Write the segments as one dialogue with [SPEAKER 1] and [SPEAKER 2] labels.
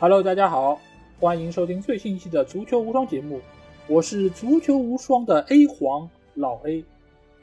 [SPEAKER 1] Hello，大家好，欢迎收听最新一期的足球无双节目，我是足球无双的 A 黄老 A。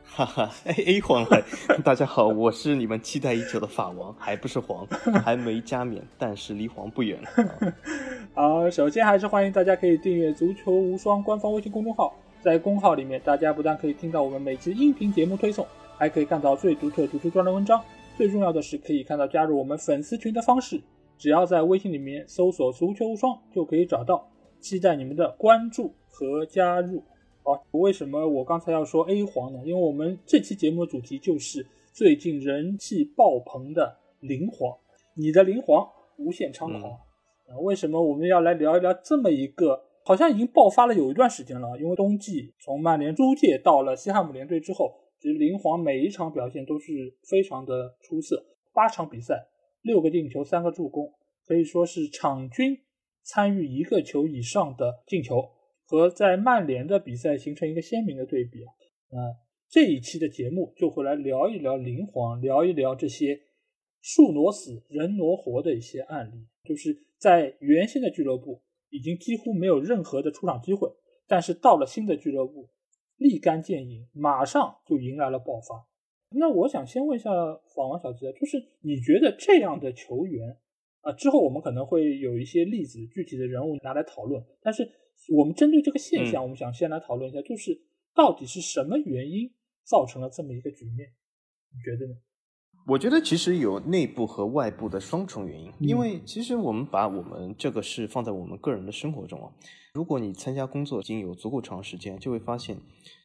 [SPEAKER 2] 哈哈，A A 黄来，大家好，我是你们期待已久的法王，还不是黄，还没加冕，但是离黄不远了。
[SPEAKER 1] 好，首先还是欢迎大家可以订阅足球无双官方微信公众号，在公号里面，大家不但可以听到我们每期音频节目推送，还可以看到最独特足球专栏文章，最重要的是可以看到加入我们粉丝群的方式，只要在微信里面搜索“足球无双”就可以找到，期待你们的关注和加入。好，为什么我刚才要说 A 黄呢？因为我们这期节目的主题就是最近人气爆棚的灵皇，你的灵皇无限猖狂啊！为什么我们要来聊一聊这么一个好像已经爆发了有一段时间了？因为冬季从曼联租借到了西汉姆联队之后，其实灵皇每一场表现都是非常的出色，八场比赛六个进球三个助攻，可以说是场均参与一个球以上的进球。和在曼联的比赛形成一个鲜明的对比啊！那这一期的节目就会来聊一聊灵皇，聊一聊这些树挪死人挪活的一些案例，就是在原先的俱乐部已经几乎没有任何的出场机会，但是到了新的俱乐部立竿见影，马上就迎来了爆发。那我想先问一下法王小吉，就是你觉得这样的球员啊，之后我们可能会有一些例子、具体的人物拿来讨论，但是。我们针对这个现象，我们想先来讨论一下，就是到底是什么原因造成了这么一个局面？你觉得呢？
[SPEAKER 2] 我觉得其实有内部和外部的双重原因，因为其实我们把我们这个事放在我们个人的生活中啊，如果你参加工作已经有足够长时间，就会发现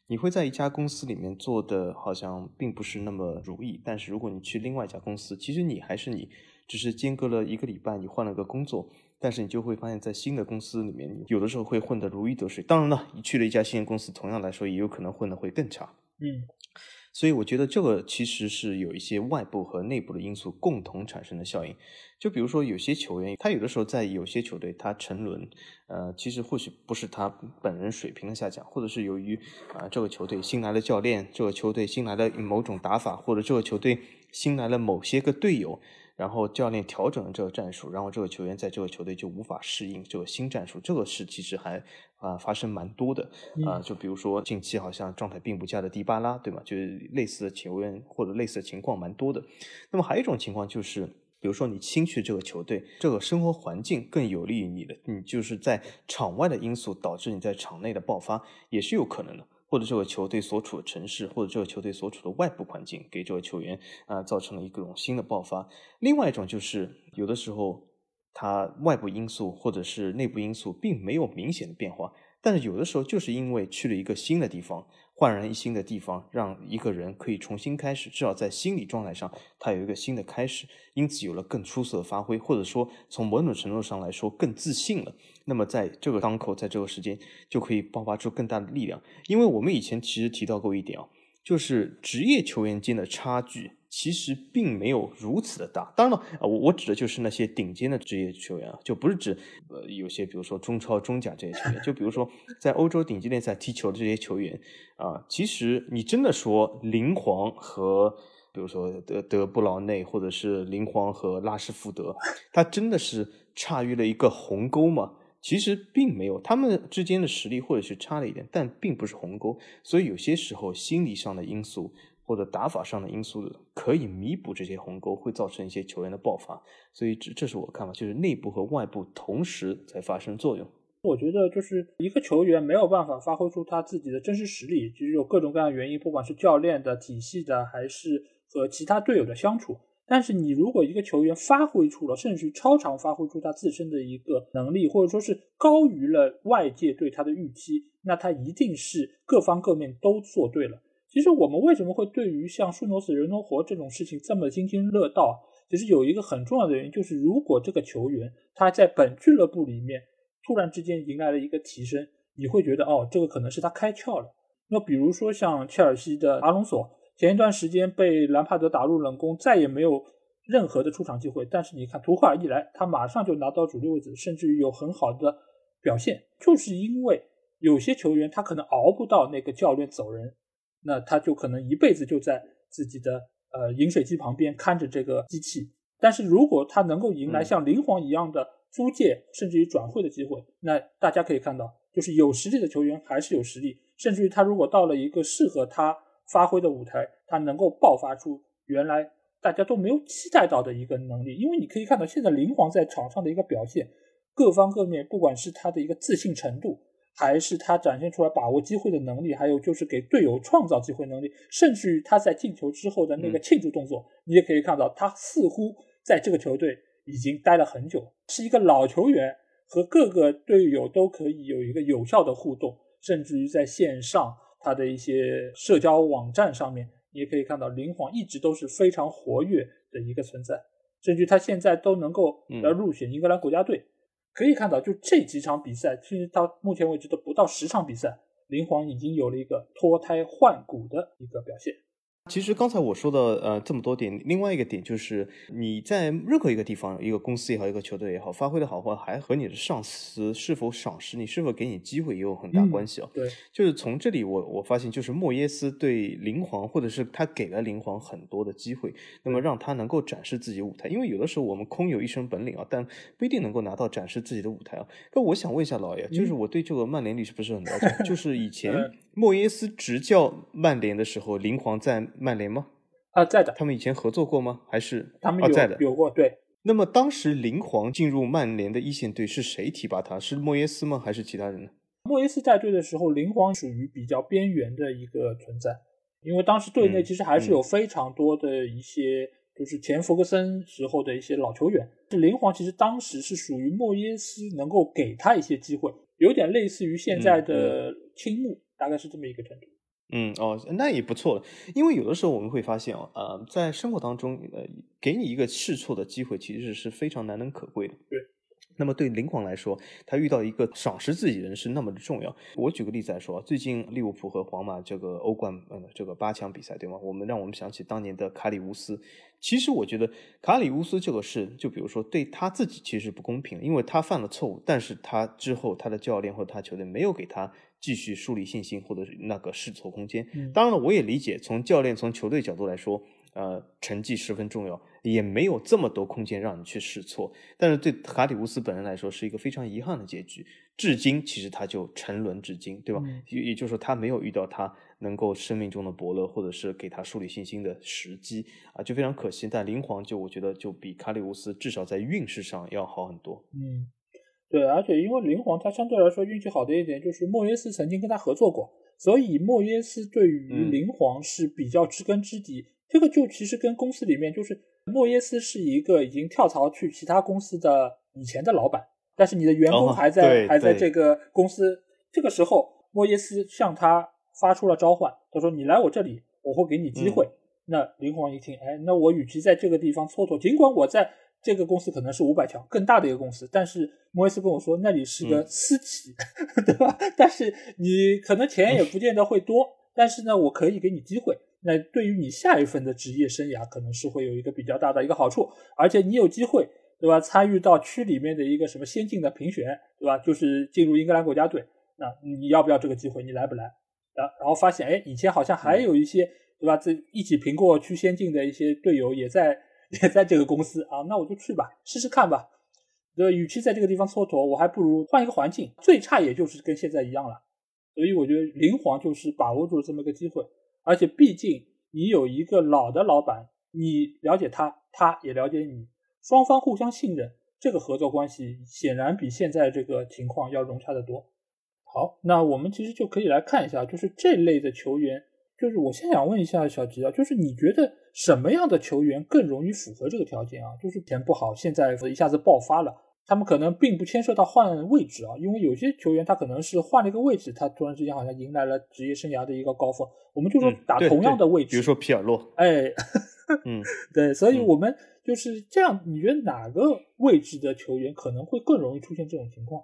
[SPEAKER 2] 你会在一家公司里面做的好像并不是那么如意，但是如果你去另外一家公司，其实你还是你，只是间隔了一个礼拜，你换了个工作。但是你就会发现，在新的公司里面，有的时候会混得如鱼得水。当然了，你去了一家新的公司，同样来说，也有可能混得会更差。
[SPEAKER 1] 嗯，
[SPEAKER 2] 所以我觉得这个其实是有一些外部和内部的因素共同产生的效应。就比如说，有些球员，他有的时候在有些球队他沉沦，呃，其实或许不是他本人水平的下降，或者是由于啊这个球队新来的教练，这个球队新来的某种打法，或者这个球队新来了某些个队友。然后教练调整了这个战术，然后这个球员在这个球队就无法适应这个新战术，这个事其实还啊发生蛮多的啊，就比如说近期好像状态并不佳的迪巴拉，对吗？就是类似的球员或者类似的情况蛮多的。那么还有一种情况就是，比如说你新去这个球队，这个生活环境更有利于你的，你就是在场外的因素导致你在场内的爆发也是有可能的。或者这个球队所处的城市，或者这个球队所处的外部环境，给这个球员啊造成了一种新的爆发。另外一种就是，有的时候他外部因素或者是内部因素并没有明显的变化，但是有的时候就是因为去了一个新的地方。焕然一新的地方，让一个人可以重新开始，至少在心理状态上，他有一个新的开始，因此有了更出色的发挥，或者说从某种程度上来说更自信了。那么在这个当口，在这个时间，就可以爆发出更大的力量。因为我们以前其实提到过一点啊，就是职业球员间的差距。其实并没有如此的大。当然了，啊，我我指的就是那些顶尖的职业球员啊，就不是指呃有些比如说中超、中甲这些球员。就比如说在欧洲顶级联赛踢球的这些球员啊，其实你真的说林皇和比如说德德布劳内，或者是林皇和拉什福德，他真的是差于了一个鸿沟吗？其实并没有，他们之间的实力或者是差了一点，但并不是鸿沟。所以有些时候心理上的因素。或者打法上的因素可以弥补这些鸿沟，会造成一些球员的爆发，所以这这是我看法，就是内部和外部同时在发生作用。
[SPEAKER 1] 我觉得就是一个球员没有办法发挥出他自己的真实实力，其实有各种各样的原因，不管是教练的体系的，还是和其他队友的相处。但是你如果一个球员发挥出了，甚至超常发挥出他自身的一个能力，或者说是高于了外界对他的预期，那他一定是各方各面都做对了。其实我们为什么会对于像树挪死人挪活这种事情这么津津乐道？其实有一个很重要的原因，就是如果这个球员他在本俱乐部里面突然之间迎来了一个提升，你会觉得哦，这个可能是他开窍了。那比如说像切尔西的阿隆索，前一段时间被兰帕德打入冷宫，再也没有任何的出场机会。但是你看图赫尔一来，他马上就拿到主力位置，甚至于有很好的表现，就是因为有些球员他可能熬不到那个教练走人。那他就可能一辈子就在自己的呃饮水机旁边看着这个机器，但是如果他能够迎来像灵皇一样的租借甚至于转会的机会。那大家可以看到，就是有实力的球员还是有实力，甚至于他如果到了一个适合他发挥的舞台，他能够爆发出原来大家都没有期待到的一个能力。因为你可以看到，现在林皇在场上的一个表现，各方各面，不管是他的一个自信程度。还是他展现出来把握机会的能力，还有就是给队友创造机会能力，甚至于他在进球之后的那个庆祝动作，你也可以看到，他似乎在这个球队已经待了很久，是一个老球员，和各个队友都可以有一个有效的互动，甚至于在线上他的一些社交网站上面，你也可以看到林皇一直都是非常活跃的一个存在，甚至他现在都能够来入选英格兰国家队。可以看到，就这几场比赛，其实到目前为止都不到十场比赛，林皇已经有了一个脱胎换骨的一个表现。
[SPEAKER 2] 其实刚才我说的呃这么多点，另外一个点就是你在任何一个地方，一个公司也好，一个球队也好，发挥的好坏还和你的上司是否赏识你，是否给你机会也有很大关系啊。
[SPEAKER 1] 对，
[SPEAKER 2] 就是从这里我我发现，就是莫耶斯对林皇，或者是他给了林皇很多的机会，那么让他能够展示自己舞台。因为有的时候我们空有一身本领啊，但不一定能够拿到展示自己的舞台啊。那我想问一下老爷，就是我对这个曼联历史不是很了解，就是以前莫耶斯执教曼联的时候，林皇在。曼联吗？
[SPEAKER 1] 啊，在的。
[SPEAKER 2] 他们以前合作过吗？还是
[SPEAKER 1] 他们有
[SPEAKER 2] 在的
[SPEAKER 1] 有过？对。
[SPEAKER 2] 那么当时林皇进入曼联的一线队是谁提拔他？是莫耶斯吗？还是其他人呢？
[SPEAKER 1] 莫耶斯带队的时候，林皇属于比较边缘的一个存在，因为当时队内其实还是有非常多的一些，就是前弗格森时候的一些老球员。这林皇其实当时是属于莫耶斯能够给他一些机会，有点类似于现在的青木，大概是这么一个程度。
[SPEAKER 2] 嗯哦，那也不错了，因为有的时候我们会发现哦，呃，在生活当中，呃，给你一个试错的机会，其实是非常难能可贵的。
[SPEAKER 1] 对。
[SPEAKER 2] 那么对林皇来说，他遇到一个赏识自己人是那么的重要。我举个例子来说，最近利物浦和皇马这个欧冠呃这个八强比赛，对吗？我们让我们想起当年的卡里乌斯。其实我觉得卡里乌斯这个事，就比如说对他自己其实不公平，因为他犯了错误，但是他之后他的教练或者他球队没有给他继续树立信心或者是那个试错空间。当然了，我也理解从教练从球队角度来说。呃，成绩十分重要，也没有这么多空间让你去试错。但是对卡里乌斯本人来说，是一个非常遗憾的结局。至今，其实他就沉沦至今，对吧？也也就是说，他没有遇到他能够生命中的伯乐，或者是给他树立信心的时机啊，就非常可惜。但林皇就我觉得就比卡里乌斯至少在运势上要好很多。
[SPEAKER 1] 嗯，对，而且因为林皇他相对来说运气好的一点，就是莫耶斯曾经跟他合作过，所以莫耶斯对于林皇是比较知根知底。这个就其实跟公司里面就是莫耶斯是一个已经跳槽去其他公司的以前的老板，但是你的员工还在还在这个公司。这个时候，莫耶斯向他发出了召唤，他说：“你来我这里，我会给你机会。”那林皇一听，哎，那我与其在这个地方蹉跎，尽管我在这个公司可能是五百强更大的一个公司，但是莫伊斯跟我说那里是个私企，对吧？但是你可能钱也不见得会多，但是呢，我可以给你机会。那对于你下一份的职业生涯，可能是会有一个比较大的一个好处，而且你有机会，对吧？参与到区里面的一个什么先进的评选，对吧？就是进入英格兰国家队，那你要不要这个机会？你来不来？啊，然后发现，哎，以前好像还有一些，对吧？这一起评过区先进的一些队友也在也在这个公司啊，那我就去吧，试试看吧。对，与其在这个地方蹉跎，我还不如换一个环境，最差也就是跟现在一样了。所以我觉得林皇就是把握住了这么个机会。而且毕竟你有一个老的老板，你了解他，他也了解你，双方互相信任，这个合作关系显然比现在这个情况要融洽的多。好，那我们其实就可以来看一下，就是这类的球员，就是我先想问一下小吉啊，就是你觉得什么样的球员更容易符合这个条件啊？就是前不好，现在一下子爆发了。他们可能并不牵涉到换位置啊，因为有些球员他可能是换了一个位置，他突然之间好像迎来了职业生涯的一个高峰。我们就说打同样的位置，
[SPEAKER 2] 比如说皮尔洛，
[SPEAKER 1] 哎，
[SPEAKER 2] 嗯，
[SPEAKER 1] 对，所以我们就是这样。你觉得哪个位置的球员可能会更容易出现这种情况？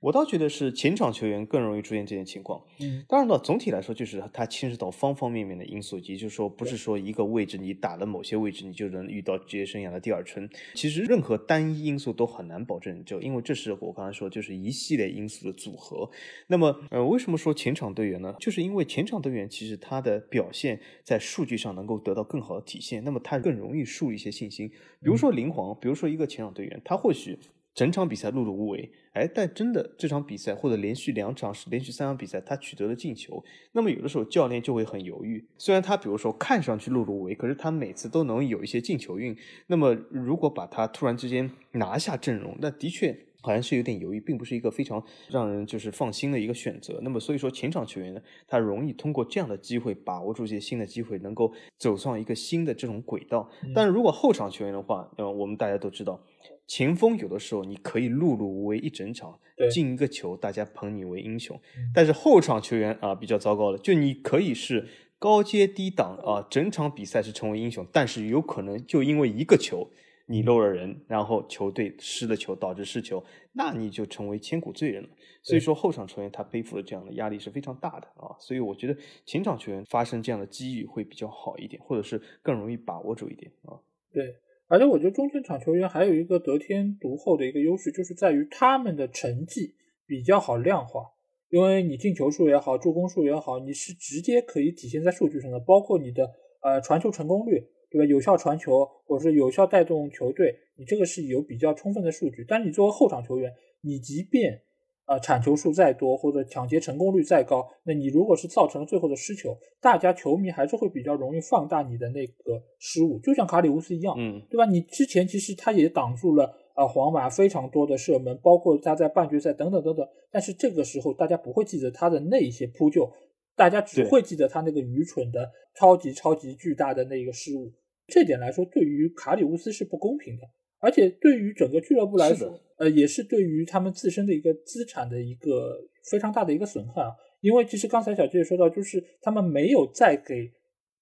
[SPEAKER 2] 我倒觉得是前场球员更容易出现这些情况。
[SPEAKER 1] 嗯，
[SPEAKER 2] 当然了，总体来说就是它牵涉到方方面面的因素，也就是说，不是说一个位置你打了某些位置，你就能遇到职业生涯的第二春。其实任何单一因素都很难保证，就因为这是我刚才说，就是一系列因素的组合。那么，呃，为什么说前场队员呢？就是因为前场队员其实他的表现在数据上能够得到更好的体现，那么他更容易树一些信心。比如说林皇，比如说一个前场队员，他或许。整场比赛碌碌无为，哎，但真的这场比赛或者连续两场、连续三场比赛，他取得了进球，那么有的时候教练就会很犹豫。虽然他比如说看上去碌碌无为，可是他每次都能有一些进球运。那么如果把他突然之间拿下阵容，那的确好像是有点犹豫，并不是一个非常让人就是放心的一个选择。那么所以说前场球员呢，他容易通过这样的机会把握住一些新的机会，能够走上一个新的这种轨道。但是如果后场球员的话，呃，我们大家都知道。前锋有的时候你可以碌碌无为一整场，进一个球大家捧你为英雄，但是后场球员啊比较糟糕了，就你可以是高阶低档啊，整场比赛是成为英雄，但是有可能就因为一个球你漏了人，然后球队失了球导致失球，那你就成为千古罪人了。所以说后场球员他背负的这样的压力是非常大的啊，所以我觉得前场球员发生这样的机遇会比较好一点，或者是更容易把握住一点啊。
[SPEAKER 1] 对。而且我觉得中前场球员还有一个得天独厚的一个优势，就是在于他们的成绩比较好量化，因为你进球数也好，助攻数也好，你是直接可以体现在数据上的，包括你的呃传球成功率，对吧？有效传球或者是有效带动球队，你这个是有比较充分的数据。但你作为后场球员，你即便啊，铲球数再多或者抢劫成功率再高，那你如果是造成了最后的失球，大家球迷还是会比较容易放大你的那个失误，就像卡里乌斯一样，
[SPEAKER 2] 嗯，
[SPEAKER 1] 对吧？你之前其实他也挡住了啊皇马非常多的射门，包括他在半决赛等等等等，但是这个时候大家不会记得他的那一些扑救，大家只会记得他那个愚蠢的超级超级巨大的那个失误。这点来说，对于卡里乌斯是不公平的。而且对于整个俱乐部来说，呃，也是对于他们自身的一个资产的一个非常大的一个损害啊。因为其实刚才小杰也说到，就是他们没有再给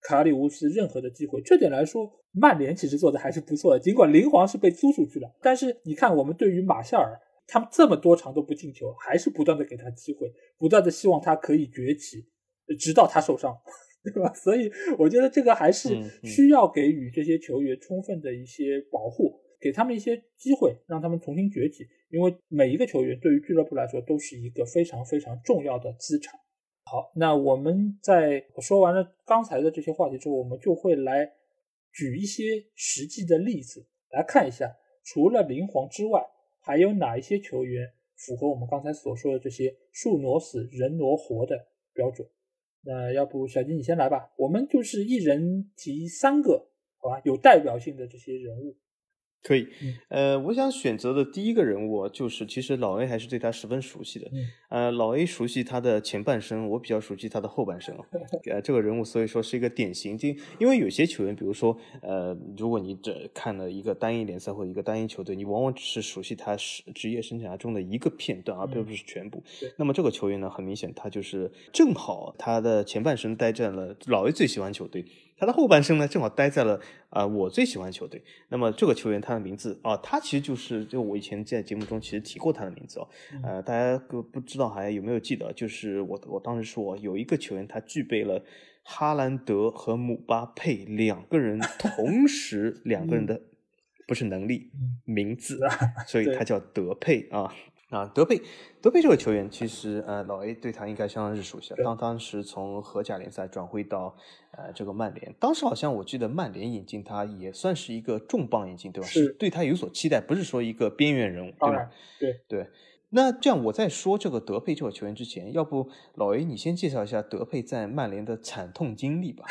[SPEAKER 1] 卡里乌斯任何的机会。这点来说，曼联其实做的还是不错的。尽管林皇是被租出去了，但是你看，我们对于马夏尔，他们这么多场都不进球，还是不断的给他机会，不断的希望他可以崛起，直到他受伤，对吧？所以我觉得这个还是需要给予这些球员充分的一些保护。给他们一些机会，让他们重新崛起，因为每一个球员对于俱乐部来说都是一个非常非常重要的资产。好，那我们在说完了刚才的这些话题之后，我们就会来举一些实际的例子来看一下，除了林皇之外，还有哪一些球员符合我们刚才所说的这些树挪死，人挪活的标准？那要不小金你先来吧，我们就是一人提三个，好吧，有代表性的这些人物。
[SPEAKER 2] 可以，呃，我想选择的第一个人物就是，其实老 A 还是对他十分熟悉的。呃，老 A 熟悉他的前半生，我比较熟悉他的后半生。呃，这个人物所以说是一个典型，就因为有些球员，比如说，呃，如果你只看了一个单一联赛或者一个单一球队，你往往只是熟悉他是职业生涯中的一个片段，而并不是全部。那么这个球员呢，很明显他就是正好他的前半生待在了老 A 最喜欢球队。他的后半生呢，正好待在了啊我最喜欢球队。那么这个球员他的名字啊，他其实就是就我以前在节目中其实提过他的名字哦。呃，大家不不知道还有没有记得？就是我我当时说有一个球员他具备了哈兰德和姆巴佩两个人 同时两个人的不是能力名字，所以他叫德佩啊。啊，德佩，德佩这个球员其实，呃，老 A 对他应该相当是熟悉了。当当时从荷甲联赛转会到，呃，这个曼联，当时好像我记得曼联引进他也算是一个重磅引进，对吧？
[SPEAKER 1] 是
[SPEAKER 2] 对他有所期待，不是说一个边缘人物，对吧？
[SPEAKER 1] 对
[SPEAKER 2] 对。那这样我在说这个德佩这个球员之前，要不老 A 你先介绍一下德佩在曼联的惨痛经历吧？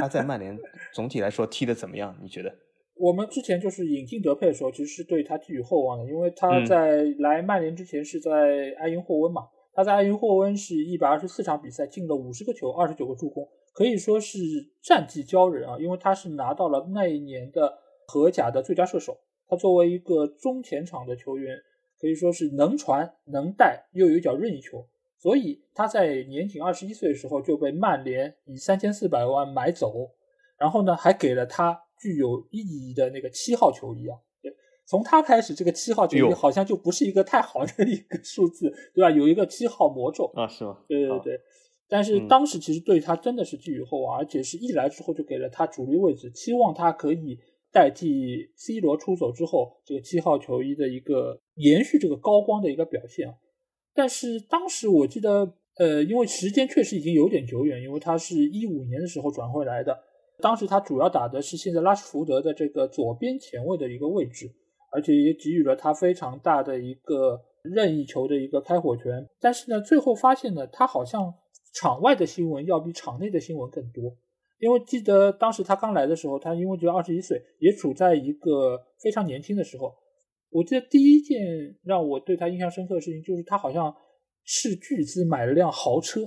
[SPEAKER 2] 他在曼联总体来说踢的怎么样？你觉得？
[SPEAKER 1] 我们之前就是引进德佩的时候，其实是对他寄予厚望的，因为他在来曼联之前是在埃因霍温嘛，他在埃因霍温是一百二十四场比赛进了五十个球，二十九个助攻，可以说是战绩骄人啊，因为他是拿到了那一年的荷甲的最佳射手。他作为一个中前场的球员，可以说是能传能带，又有一脚任意球，所以他在年仅二十一岁的时候就被曼联以三千四百万买走，然后呢还给了他。具有意义的那个七号球衣啊，对，从他开始，这个七号球衣好像就不是一个太好的一个数字，对吧？有一个七号魔咒
[SPEAKER 2] 啊，是吗？
[SPEAKER 1] 对对对。但是当时其实对他真的是寄予厚望，而且是一来之后就给了他主力位置，期望他可以代替 C 罗出走之后，这个七号球衣的一个延续这个高光的一个表现。但是当时我记得，呃，因为时间确实已经有点久远，因为他是一五年的时候转会来的。当时他主要打的是现在拉什福德的这个左边前卫的一个位置，而且也给予了他非常大的一个任意球的一个开火权。但是呢，最后发现呢，他好像场外的新闻要比场内的新闻更多。因为记得当时他刚来的时候，他因为只有二十一岁，也处在一个非常年轻的时候。我记得第一件让我对他印象深刻的事情，就是他好像斥巨资买了辆豪车。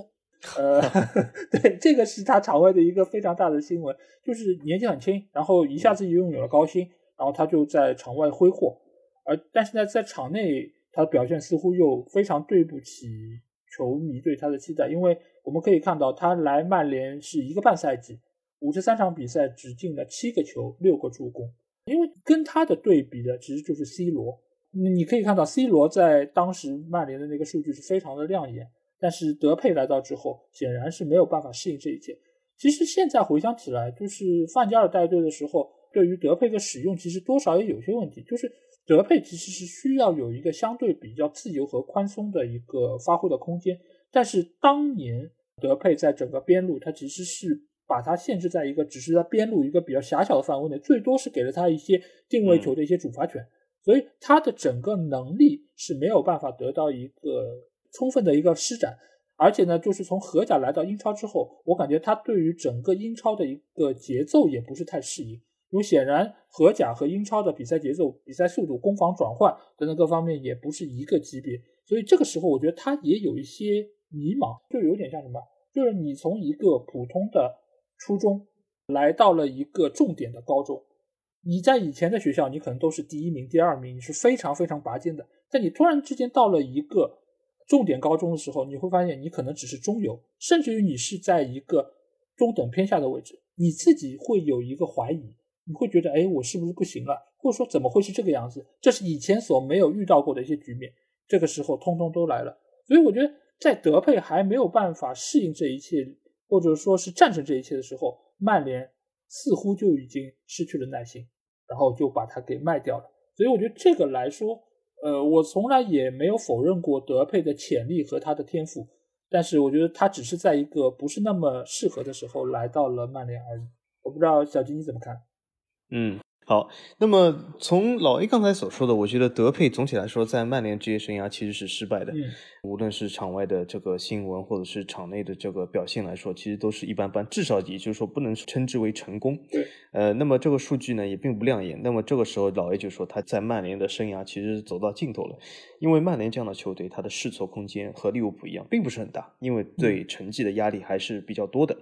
[SPEAKER 1] 呃，对，这个是他场外的一个非常大的新闻，就是年纪很轻，然后一下子就拥有了高薪，然后他就在场外挥霍。而但是呢，在场内他的表现似乎又非常对不起球迷对他的期待，因为我们可以看到他来曼联是一个半赛季，五十三场比赛只进了七个球，六个助攻。因为跟他的对比的其实就是 C 罗，你可以看到 C 罗在当时曼联的那个数据是非常的亮眼，但是德佩来到之后，显然是没有办法适应这一切。其实现在回想起来，就是范加尔带队的时候，对于德佩的使用其实多少也有些问题，就是德佩其实是需要有一个相对比较自由和宽松的一个发挥的空间，但是当年德佩在整个边路，他其实是。把它限制在一个只是在边路一个比较狭小的范围内，最多是给了他一些定位球的一些主罚权，所以他的整个能力是没有办法得到一个充分的一个施展。而且呢，就是从荷甲来到英超之后，我感觉他对于整个英超的一个节奏也不是太适应，因为显然荷甲和英超的比赛节奏、比赛速度、攻防转换等等各方面也不是一个级别，所以这个时候我觉得他也有一些迷茫，就有点像什么，就是你从一个普通的。初中来到了一个重点的高中，你在以前的学校，你可能都是第一名、第二名，你是非常非常拔尖的。但你突然之间到了一个重点高中的时候，你会发现你可能只是中游，甚至于你是在一个中等偏下的位置，你自己会有一个怀疑，你会觉得，哎，我是不是不行了？或者说怎么会是这个样子？这是以前所没有遇到过的一些局面，这个时候通通都来了。所以我觉得，在德佩还没有办法适应这一切。或者说是战胜这一切的时候，曼联似乎就已经失去了耐心，然后就把它给卖掉了。所以我觉得这个来说，呃，我从来也没有否认过德佩的潜力和他的天赋，但是我觉得他只是在一个不是那么适合的时候来到了曼联而已。我不知道小金你怎么看？
[SPEAKER 2] 嗯。好，那么从老 A 刚才所说的，我觉得德佩总体来说在曼联职业生涯其实是失败的，无论是场外的这个新闻，或者是场内的这个表现来说，其实都是一般般，至少也就是说不能称之为成功。
[SPEAKER 1] 对，
[SPEAKER 2] 呃，那么这个数据呢也并不亮眼。那么这个时候老 A 就说他在曼联的生涯其实是走到尽头了，因为曼联这样的球队，他的试错空间和利物浦一样，并不是很大，因为对成绩的压力还是比较多的。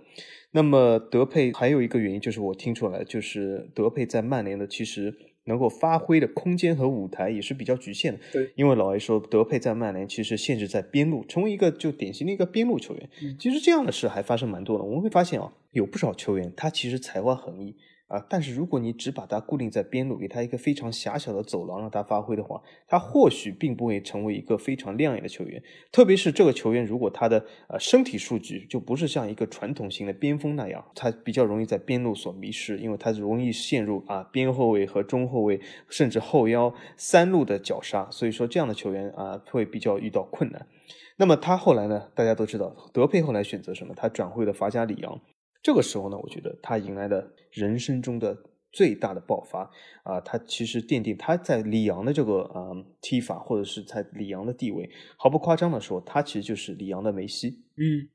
[SPEAKER 2] 那么德佩还有一个原因，就是我听出来，就是德佩在曼联的其实能够发挥的空间和舞台也是比较局限的。
[SPEAKER 1] 对，
[SPEAKER 2] 因为老 A 说德佩在曼联其实限制在边路，成为一个就典型的一个边路球员。其实这样的事还发生蛮多的。我们会发现啊，有不少球员他其实才华横溢。啊，但是如果你只把它固定在边路，给他一个非常狭小的走廊让他发挥的话，他或许并不会成为一个非常亮眼的球员。特别是这个球员，如果他的呃身体数据就不是像一个传统型的边锋那样，他比较容易在边路所迷失，因为他容易陷入啊边后卫和中后卫甚至后腰三路的绞杀。所以说这样的球员啊会比较遇到困难。那么他后来呢？大家都知道，德佩后来选择什么？他转会了法甲里昂。这个时候呢，我觉得他迎来了人生中的最大的爆发啊！他其实奠定他在里昂的这个呃踢法，或者是在里昂的地位，毫不夸张的说，他其实就是里昂的梅西。
[SPEAKER 1] 嗯，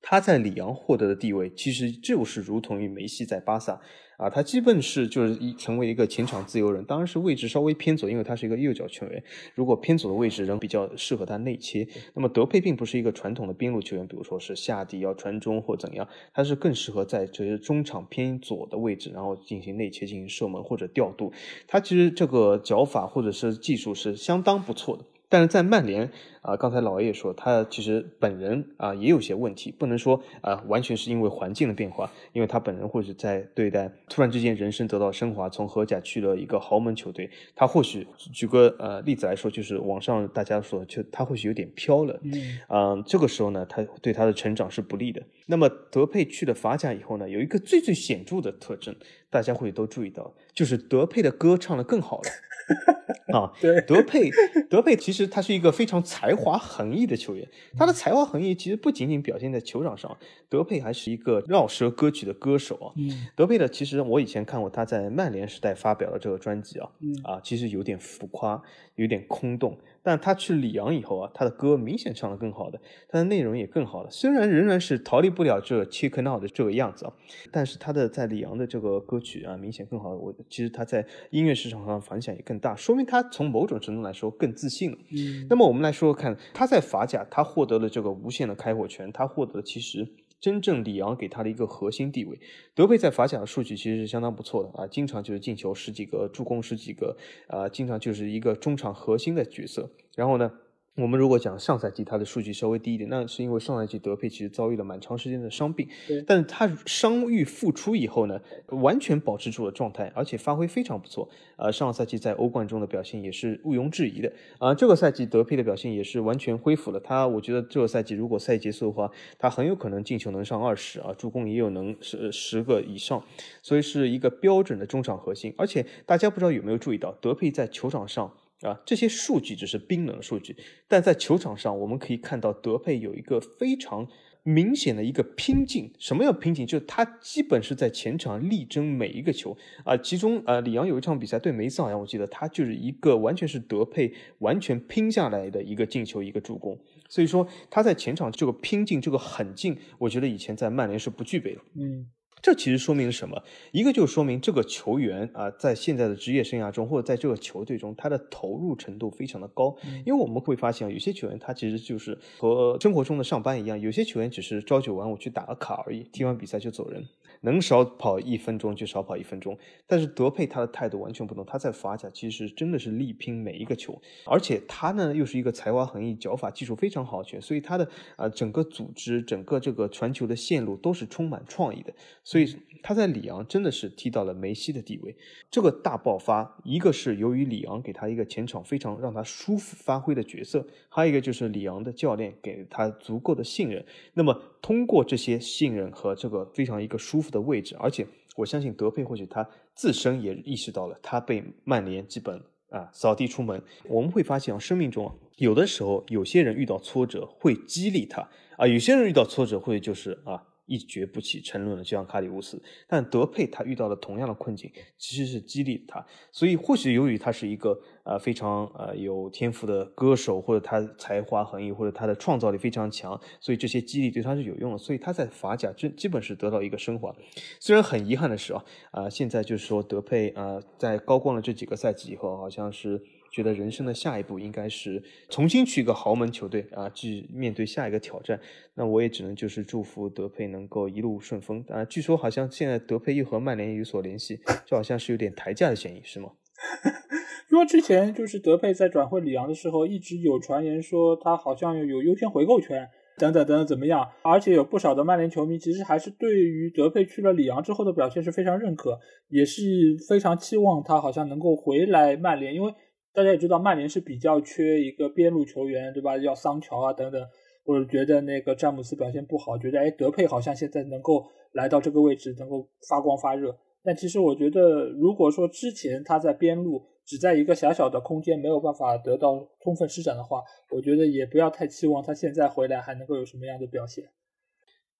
[SPEAKER 2] 他在里昂获得的地位，其实就是如同于梅西在巴萨。啊，他基本是就是一成为一个前场自由人，当然是位置稍微偏左，因为他是一个右脚球员。如果偏左的位置仍比较适合他内切，那么德佩并不是一个传统的边路球员，比如说是下底要传中或怎样，他是更适合在这些中场偏左的位置，然后进行内切、进行射门或者调度。他其实这个脚法或者是技术是相当不错的。但是在曼联啊，刚才老爷也说，他其实本人啊也有些问题，不能说啊完全是因为环境的变化，因为他本人或许在对待突然之间人生得到升华，从荷甲去了一个豪门球队，他或许举个呃例子来说，就是网上大家说就他或许有点飘了，嗯，这个时候呢，他对他的成长是不利的。那么德佩去了法甲以后呢，有一个最最显著的特征，大家会都注意到，就是德佩的歌唱的更好了。啊。
[SPEAKER 1] 对，
[SPEAKER 2] 德佩，德佩其实他是一个非常才华横溢的球员。他的才华横溢其实不仅仅表现在球场上，德佩还是一个绕舌歌曲的歌手啊。
[SPEAKER 1] 嗯
[SPEAKER 2] 德佩的其实我以前看过他在曼联时代发表的这个专辑啊，
[SPEAKER 1] 嗯
[SPEAKER 2] 啊，其实有点浮夸，有点空洞。但他去里昂以后啊，他的歌明显唱得更好的，他的内容也更好了。虽然仍然是逃离不了这 Chick Now 的这个样子啊，但是他的在里昂的这个歌曲啊，明显更好。我其实他在音乐市场上反响也更大，说明他从某种程度来说更自信了。
[SPEAKER 1] 嗯
[SPEAKER 2] 那么我们来说说看，他在法甲，他获得了这个无限的开火权，他获得了其实真正里昂给他的一个核心地位。德佩在法甲的数据其实是相当不错的啊，经常就是进球十几个，助攻十几个，啊，经常就是一个中场核心的角色。然后呢？我们如果讲上赛季他的数据稍微低一点，那是因为上赛季德佩其实遭遇了蛮长时间的伤病，但是他伤愈复出以后呢，完全保持住了状态，而且发挥非常不错。呃，上个赛季在欧冠中的表现也是毋庸置疑的。啊、这个赛季德佩的表现也是完全恢复了。他我觉得这个赛季如果赛季结束的话，他很有可能进球能上二十啊，助攻也有能十十个以上，所以是一个标准的中场核心。而且大家不知道有没有注意到，德佩在球场上。啊，这些数据只是冰冷的数据，但在球场上，我们可以看到德佩有一个非常明显的一个拼劲。什么叫拼劲？就是他基本是在前场力争每一个球啊。其中啊，里昂有一场比赛对梅斯，好像我记得他就是一个完全是德佩完全拼下来的一个进球，一个助攻。所以说他在前场这个拼劲、这个狠劲，我觉得以前在曼联是不具备的。
[SPEAKER 1] 嗯
[SPEAKER 2] 这其实说明了什么？一个就说明这个球员啊、在现在的职业生涯中，或者在这个球队中，他的投入程度非常的高。因为我们会发现啊，有些球员他其实就是和生活中的上班一样，有些球员只是朝九晚五去打个卡而已，踢完比赛就走人，能少跑一分钟就少跑一分钟。但是德佩他的态度完全不同，他在法甲其实真的是力拼每一个球，而且他呢又是一个才华横溢、脚法技术非常好的球员，所以他的啊、整个组织、整个这个传球的线路都是充满创意的。所以他在里昂真的是踢到了梅西的地位。这个大爆发，一个是由于里昂给他一个前场非常让他舒服发挥的角色，还有一个就是里昂的教练给他足够的信任。那么通过这些信任和这个非常一个舒服的位置，而且我相信德佩或许他自身也意识到了他被曼联基本啊扫地出门。我们会发现啊，生命中啊，有的时候有些人遇到挫折会激励他啊，有些人遇到挫折会就是啊。一蹶不起，沉沦了，就像卡里乌斯。但德佩他遇到了同样的困境，其实是激励他。所以或许由于他是一个呃非常呃有天赋的歌手，或者他才华横溢，或者他的创造力非常强，所以这些激励对他是有用的。所以他在法甲真基本是得到一个升华。虽然很遗憾的是啊，啊、现在就是说德佩啊、在高光了这几个赛季以后，好像是。觉得人生的下一步应该是重新去一个豪门球队啊，去面对下一个挑战。那我也只能就是祝福德佩能够一路顺风啊。据说好像现在德佩又和曼联有所联系，就好像是有点抬价的嫌疑，是吗？
[SPEAKER 1] 因为之前就是德佩在转会里昂的时候，一直有传言说他好像有优先回购权，等等等等怎么样，而且有不少的曼联球迷其实还是对于德佩去了里昂之后的表现是非常认可，也是非常期望他好像能够回来曼联，因为大家也知道曼联是比较缺一个边路球员，对吧？要桑乔啊等等，或者觉得那个詹姆斯表现不好，觉得哎德佩好像现在能够来到这个位置，能够发光发热。但其实我觉得，如果说之前他在边路只在一个狭小的空间没有办法得到充分施展的话，我觉得也不要太期望他现在回来还能够有什么样的表现。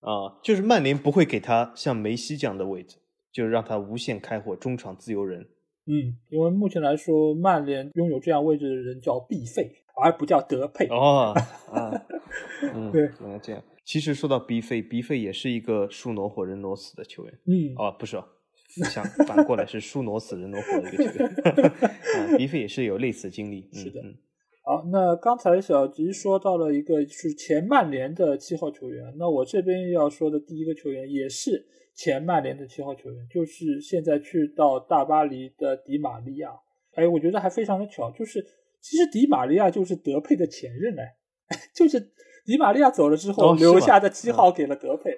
[SPEAKER 2] 啊，就是曼联不会给他像梅西这样的位置，就是让他无限开火，中场自由人。
[SPEAKER 1] 嗯，因为目前来说，曼联拥有这样位置的人叫毕费，而不叫德佩。
[SPEAKER 2] 哦啊，嗯，
[SPEAKER 1] 对
[SPEAKER 2] 原来这样。其实说到 B 费，B 费也是一个树挪活人挪死的球员。
[SPEAKER 1] 嗯，
[SPEAKER 2] 哦，不是哦，想反过来是树挪死人挪活的一个球员。啊，B 费也是有类似经历。嗯
[SPEAKER 1] 是的
[SPEAKER 2] 嗯
[SPEAKER 1] 好，那刚才小吉说到了一个是前曼联的七号球员，那我这边要说的第一个球员也是前曼联的七号球员，就是现在去到大巴黎的迪马利亚。哎，我觉得还非常的巧，就是其实迪马利亚就是德佩的前任哎，就是迪马利亚走了之后
[SPEAKER 2] 哦
[SPEAKER 1] 留下的七号给了德佩。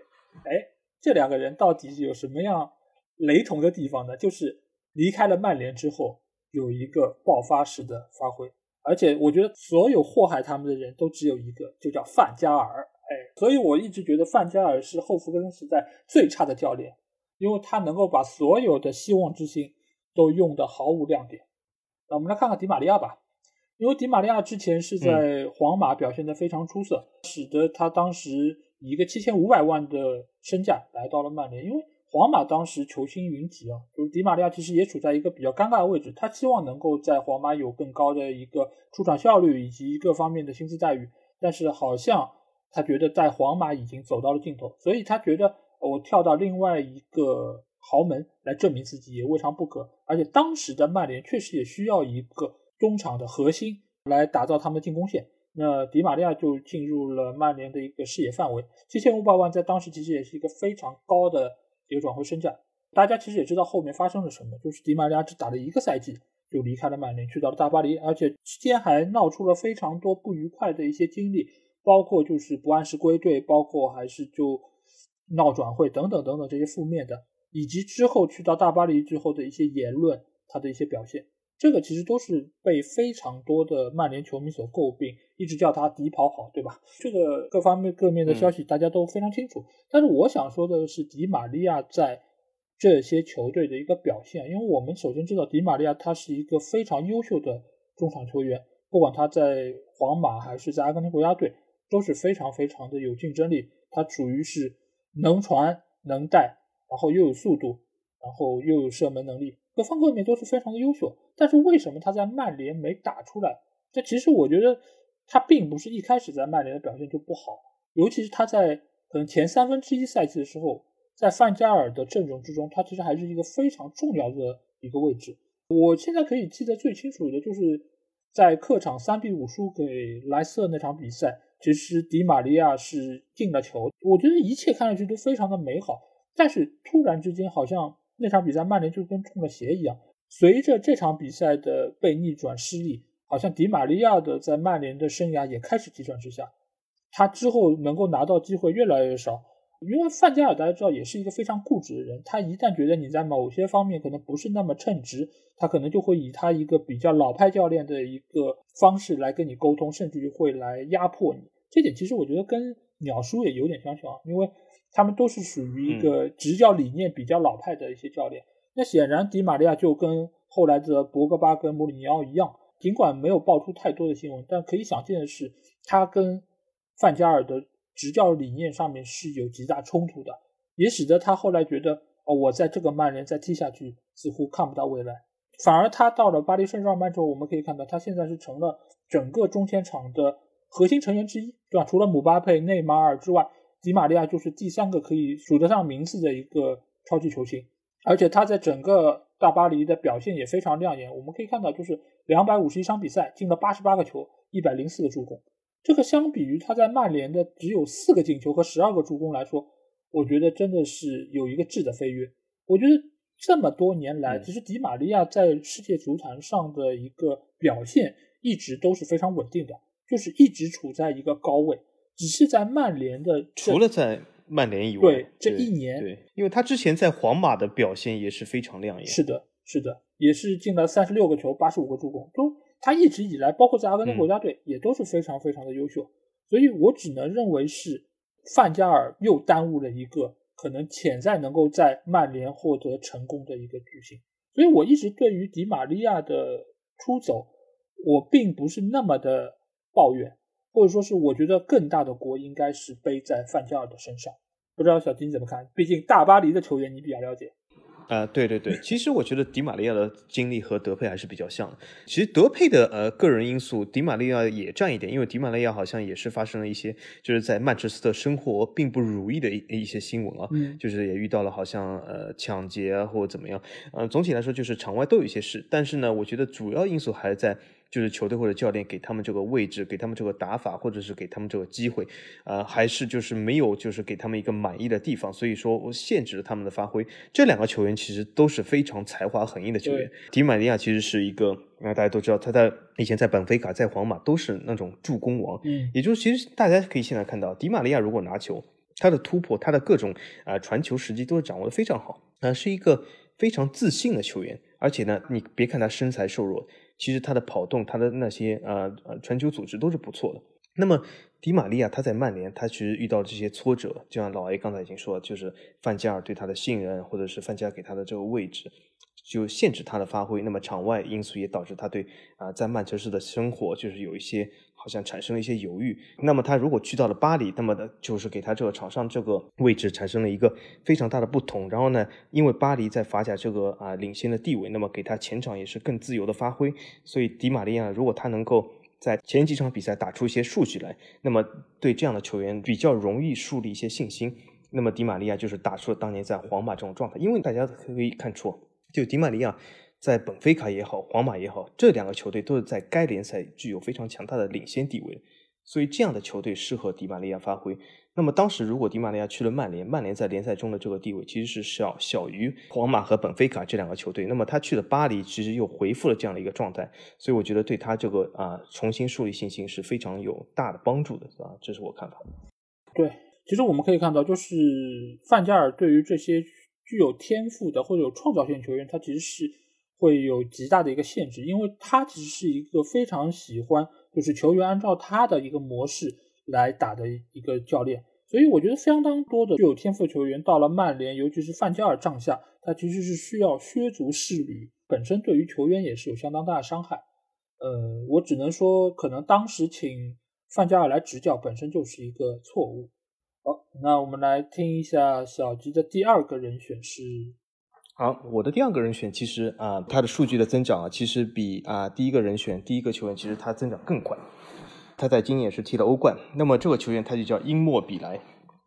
[SPEAKER 1] 哎、这两个人到底有什么样雷同的地方呢？就是离开了曼联之后，有一个爆发式的发挥。而且我觉得所有祸害他们的人都只有一个，就叫范加尔。哎，所以我一直觉得范加尔是后福根时代最差的教练，因为他能够把所有的希望之星都用的毫无亮点。那我们来看看迪玛利亚吧，因为迪玛利亚之前是在皇马表现得非常出色，使得他当时以一个七千五百万的身价来到了曼联。因为皇马当时球星云集啊，就是迪玛利亚其实也处在一个比较尴尬的位置，他希望能够在皇马有更高的一个出场效率以及各方面的薪资待遇，但是好像他觉得在皇马已经走到了尽头，所以他觉得我跳到另外一个。豪门来证明自己也未尝不可，而且当时的曼联确实也需要一个中场的核心来打造他们的进攻线。那迪马利亚就进入了曼联的一个视野范围，七千五百万在当时其实也是一个非常高的一个转会身价。大家其实也知道后面发生了什么，就是迪马利亚只打了一个赛季就离开了曼联，去到了大巴黎，而且期间还闹出了非常多不愉快的一些经历，包括就是不按时归队，包括还是就闹转会等等等等这些负面的。以及之后去到大巴黎之后的一些言论，他的一些表现，这个其实都是被非常多的曼联球迷所诟病，一直叫他“迪跑好”，对吧？这个各方面各面的消息大家都非常清楚。但是我想说的是，迪玛利亚在这些球队的一个表现，因为我们首先知道迪玛利亚他是一个非常优秀的中场球员，不管他在皇马还是在阿根廷国家队，都是非常非常的有竞争力。他属于是能传能带。然后又有速度，然后又有射门能力，各方各面都是非常的优秀。但是为什么他在曼联没打出来？这其实我觉得他并不是一开始在曼联的表现就不好，尤其是他在可能前三分之一赛季的时候，在范加尔的阵容之中，他其实还是一个非常重要的一个位置。我现在可以记得最清楚的就是在客场三比五输给莱斯特那场比赛，其实迪马利亚是进了球，我觉得一切看上去都非常的美好。但是突然之间，好像那场比赛曼联就跟中了邪一样。随着这场比赛的被逆转失利，好像迪玛利亚的在曼联的生涯也开始急转直下。他之后能够拿到机会越来越少，因为范加尔大家知道也是一个非常固执的人。他一旦觉得你在某些方面可能不是那么称职，他可能就会以他一个比较老派教练的一个方式来跟你沟通，甚至于会来压迫你。这点其实我觉得跟鸟叔也有点相像，因为。他们都是属于一个执教理念比较老派的一些教练。那显然，迪玛利亚就跟后来的博格巴跟穆里尼奥一样，尽管没有爆出太多的新闻，但可以想见的是，他跟范加尔的执教理念上面是有极大冲突的，也使得他后来觉得，哦，我在这个曼联再踢下去似乎看不到未来。反而他到了巴黎圣日耳曼之后，我们可以看到，他现在是成了整个中前场的核心成员之一，对吧？除了姆巴佩、内马尔之外。迪玛利亚就是第三个可以数得上名字的一个超级球星，而且他在整个大巴黎的表现也非常亮眼。我们可以看到，就是两百五十一场比赛进了八十八个球，一百零四个助攻。这个相比于他在曼联的只有四个进球和十二个助攻来说，我觉得真的是有一个质的飞跃。我觉得这么多年来，其实迪玛利亚在世界足坛上的一个表现一直都是非常稳定的，就是一直处在一个高位。只是在曼联的，
[SPEAKER 2] 除了在曼联以外，
[SPEAKER 1] 对这一年，
[SPEAKER 2] 对，因为他之前在皇马的表现也是非常亮眼。
[SPEAKER 1] 是的，是的，也是进了三十六个球，八十五个助攻，都他一直以来，包括在阿根廷国家队也都是非常非常的优秀。所以我只能认为是范加尔又耽误了一个可能潜在能够在曼联获得成功的一个巨星。所以我一直对于迪玛利亚的出走，我并不是那么的抱怨。或者说是，我觉得更大的锅应该是背在范加尔的身上。不知道小金怎么看？毕竟大巴黎的球员你比较了解。
[SPEAKER 2] 啊，对对对，其实我觉得迪玛利亚的经历和德佩还是比较像的。其实德佩的呃个人因素，迪玛利亚也占一点，因为迪玛利亚好像也是发生了一些就是在曼彻斯特生活并不如意的一一些新闻啊，就是也遇到了好像呃抢劫啊或者怎么样。呃，总体来说就是场外都有一些事，但是呢，我觉得主要因素还是在。就是球队或者教练给他们这个位置，给他们这个打法，或者是给他们这个机会，呃，还是就是没有，就是给他们一个满意的地方，所以说我限制了他们的发挥。这两个球员其实都是非常才华横溢的球员。迪马利亚其实是一个，那大家都知道，他在以前在本菲卡、在皇马都是那种助攻王。嗯，也就是其实大家可以现在看到，迪马利亚如果拿球，他的突破，他的各种啊传球时机都是掌握的非常好，啊，是一个非常自信的球员。而且呢，你别看他身材瘦弱。其实他的跑动，他的那些呃呃传球组织都是不错的。那么迪玛利亚他在曼联，他其实遇到这些挫折，就像老 A 刚才已经说，就是范加尔对他的信任，或者是范加尔给他的这个位置，就限制他的发挥。那么场外因素也导致他对啊在曼彻斯的生活就是有一些好像产生了一些犹豫。那么他如果去到了巴黎，那么的就是给他这个场上这个位置产生了一个非常大的不同。然后呢，因为巴黎在法甲这个啊领先的地位，那么给他前场也是更自由的发挥。所以迪玛利亚如果他能够在前几场比赛打出一些数据来，那么对这样的球员比较容易树立一些信心。那么迪玛利亚就是打出了当年在皇马这种状态，因为大家可以看出，就迪玛利亚在本菲卡也好，皇马也好，这两个球队都是在该联赛具有非常强大的领先地位，所以这样的球队适合迪玛利亚发挥。那么当时如果迪玛利亚去了曼联，曼联在联赛中的这个地位其实是小小于皇马和本菲卡这两个球队，那么他去了巴黎，其实又恢复了这样的一个状态，所以我觉得对他这个啊重新树立信心是非常有大的帮助的，是吧？这是我看法。
[SPEAKER 1] 对。其实我们可以看到，就是范加尔对于这些具有天赋的或者有创造性球员，他其实是会有极大的一个限制，因为他其实是一个非常喜欢就是球员按照他的一个模式来打的一个教练。所以我觉得相当多的具有天赋球员到了曼联，尤其是范加尔帐下，他其实是需要削足适履，本身对于球员也是有相当大的伤害。呃，我只能说，可能当时请范加尔来执教本身就是一个错误。好，那我们来听一下小吉的第二个人选是。
[SPEAKER 2] 好，我的第二个人选其实啊，他的数据的增长啊，其实比啊第一个人选第一个球员其实他增长更快。他在今年也是踢了欧冠。那么这个球员他就叫英莫比莱。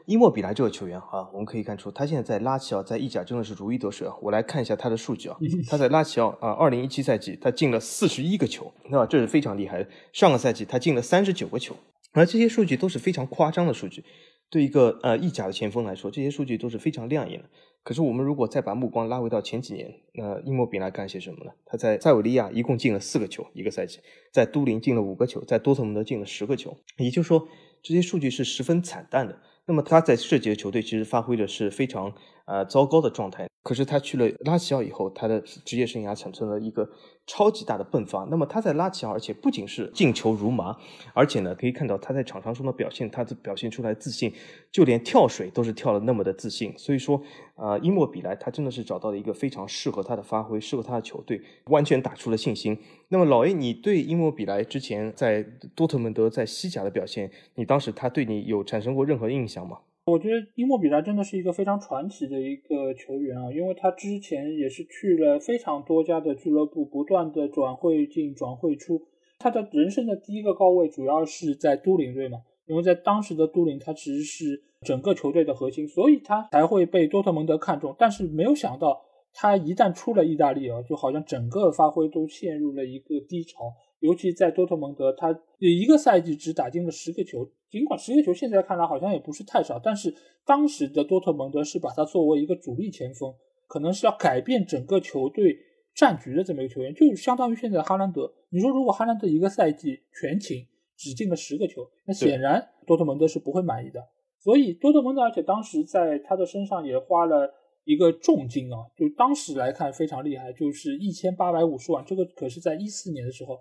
[SPEAKER 2] 英莫比莱这个球员啊，我们可以看出他现在在拉齐奥在意甲真的是如鱼得水啊。我来看一下他的数据啊，他在拉齐奥啊，二零一七赛季他进了四十一个球，那么这是非常厉害的。上个赛季他进了三十九个球，而这些数据都是非常夸张的数据。对一个呃意甲的前锋来说，这些数据都是非常亮眼的。可是我们如果再把目光拉回到前几年，那伊莫比莱干些什么呢？他在塞维利亚一共进了四个球一个赛季，在都灵进了五个球，在多特蒙德进了十个球。也就是说，这些数据是十分惨淡的。那么他在这几个球队其实发挥的是非常呃糟糕的状态。可是他去了拉齐奥以后，他的职业生涯产生了一个超级大的迸发。那么他在拉齐奥，而且不仅是进球如麻，而且呢可以看到他在场上中的表现，他的表现出来自信，就连跳水都是跳的那么的自信。所以说，呃，伊莫比莱他真的是找到了一个非常适合他的发挥，适合他的球队，完全打出了信心。那么老 A，你对伊莫比莱之前在多特蒙德在西甲的表现，你当时他对你有产生过任何印象吗？
[SPEAKER 1] 我觉得伊莫比莱真的是一个非常传奇的一个球员啊，因为他之前也是去了非常多家的俱乐部，不断的转会进、转会出。他的人生的第一个高位主要是在都灵队嘛，因为在当时的都灵，他其实是整个球队的核心，所以他才会被多特蒙德看中。但是没有想到，他一旦出了意大利啊，就好像整个发挥都陷入了一个低潮。尤其在多特蒙德，他一个赛季只打进了十个球，尽管十个球现在看来好像也不是太少，但是当时的多特蒙德是把他作为一个主力前锋，可能是要改变整个球队战局的这么一个球员，就相当于现在哈兰德。你说如果哈兰德一个赛季全勤只进了十个球，那显然多特蒙德是不会满意的。所以多特蒙德，而且当时在他的身上也花了一个重金啊，就当时来看非常厉害，就是一千八百五十万，这个可是在一四年的时候。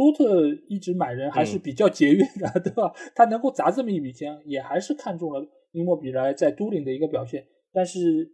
[SPEAKER 1] 多特一直买人还是比较节约的，对吧？他能够砸这么一笔钱，也还是看中了伊莫比莱在都灵的一个表现。但是，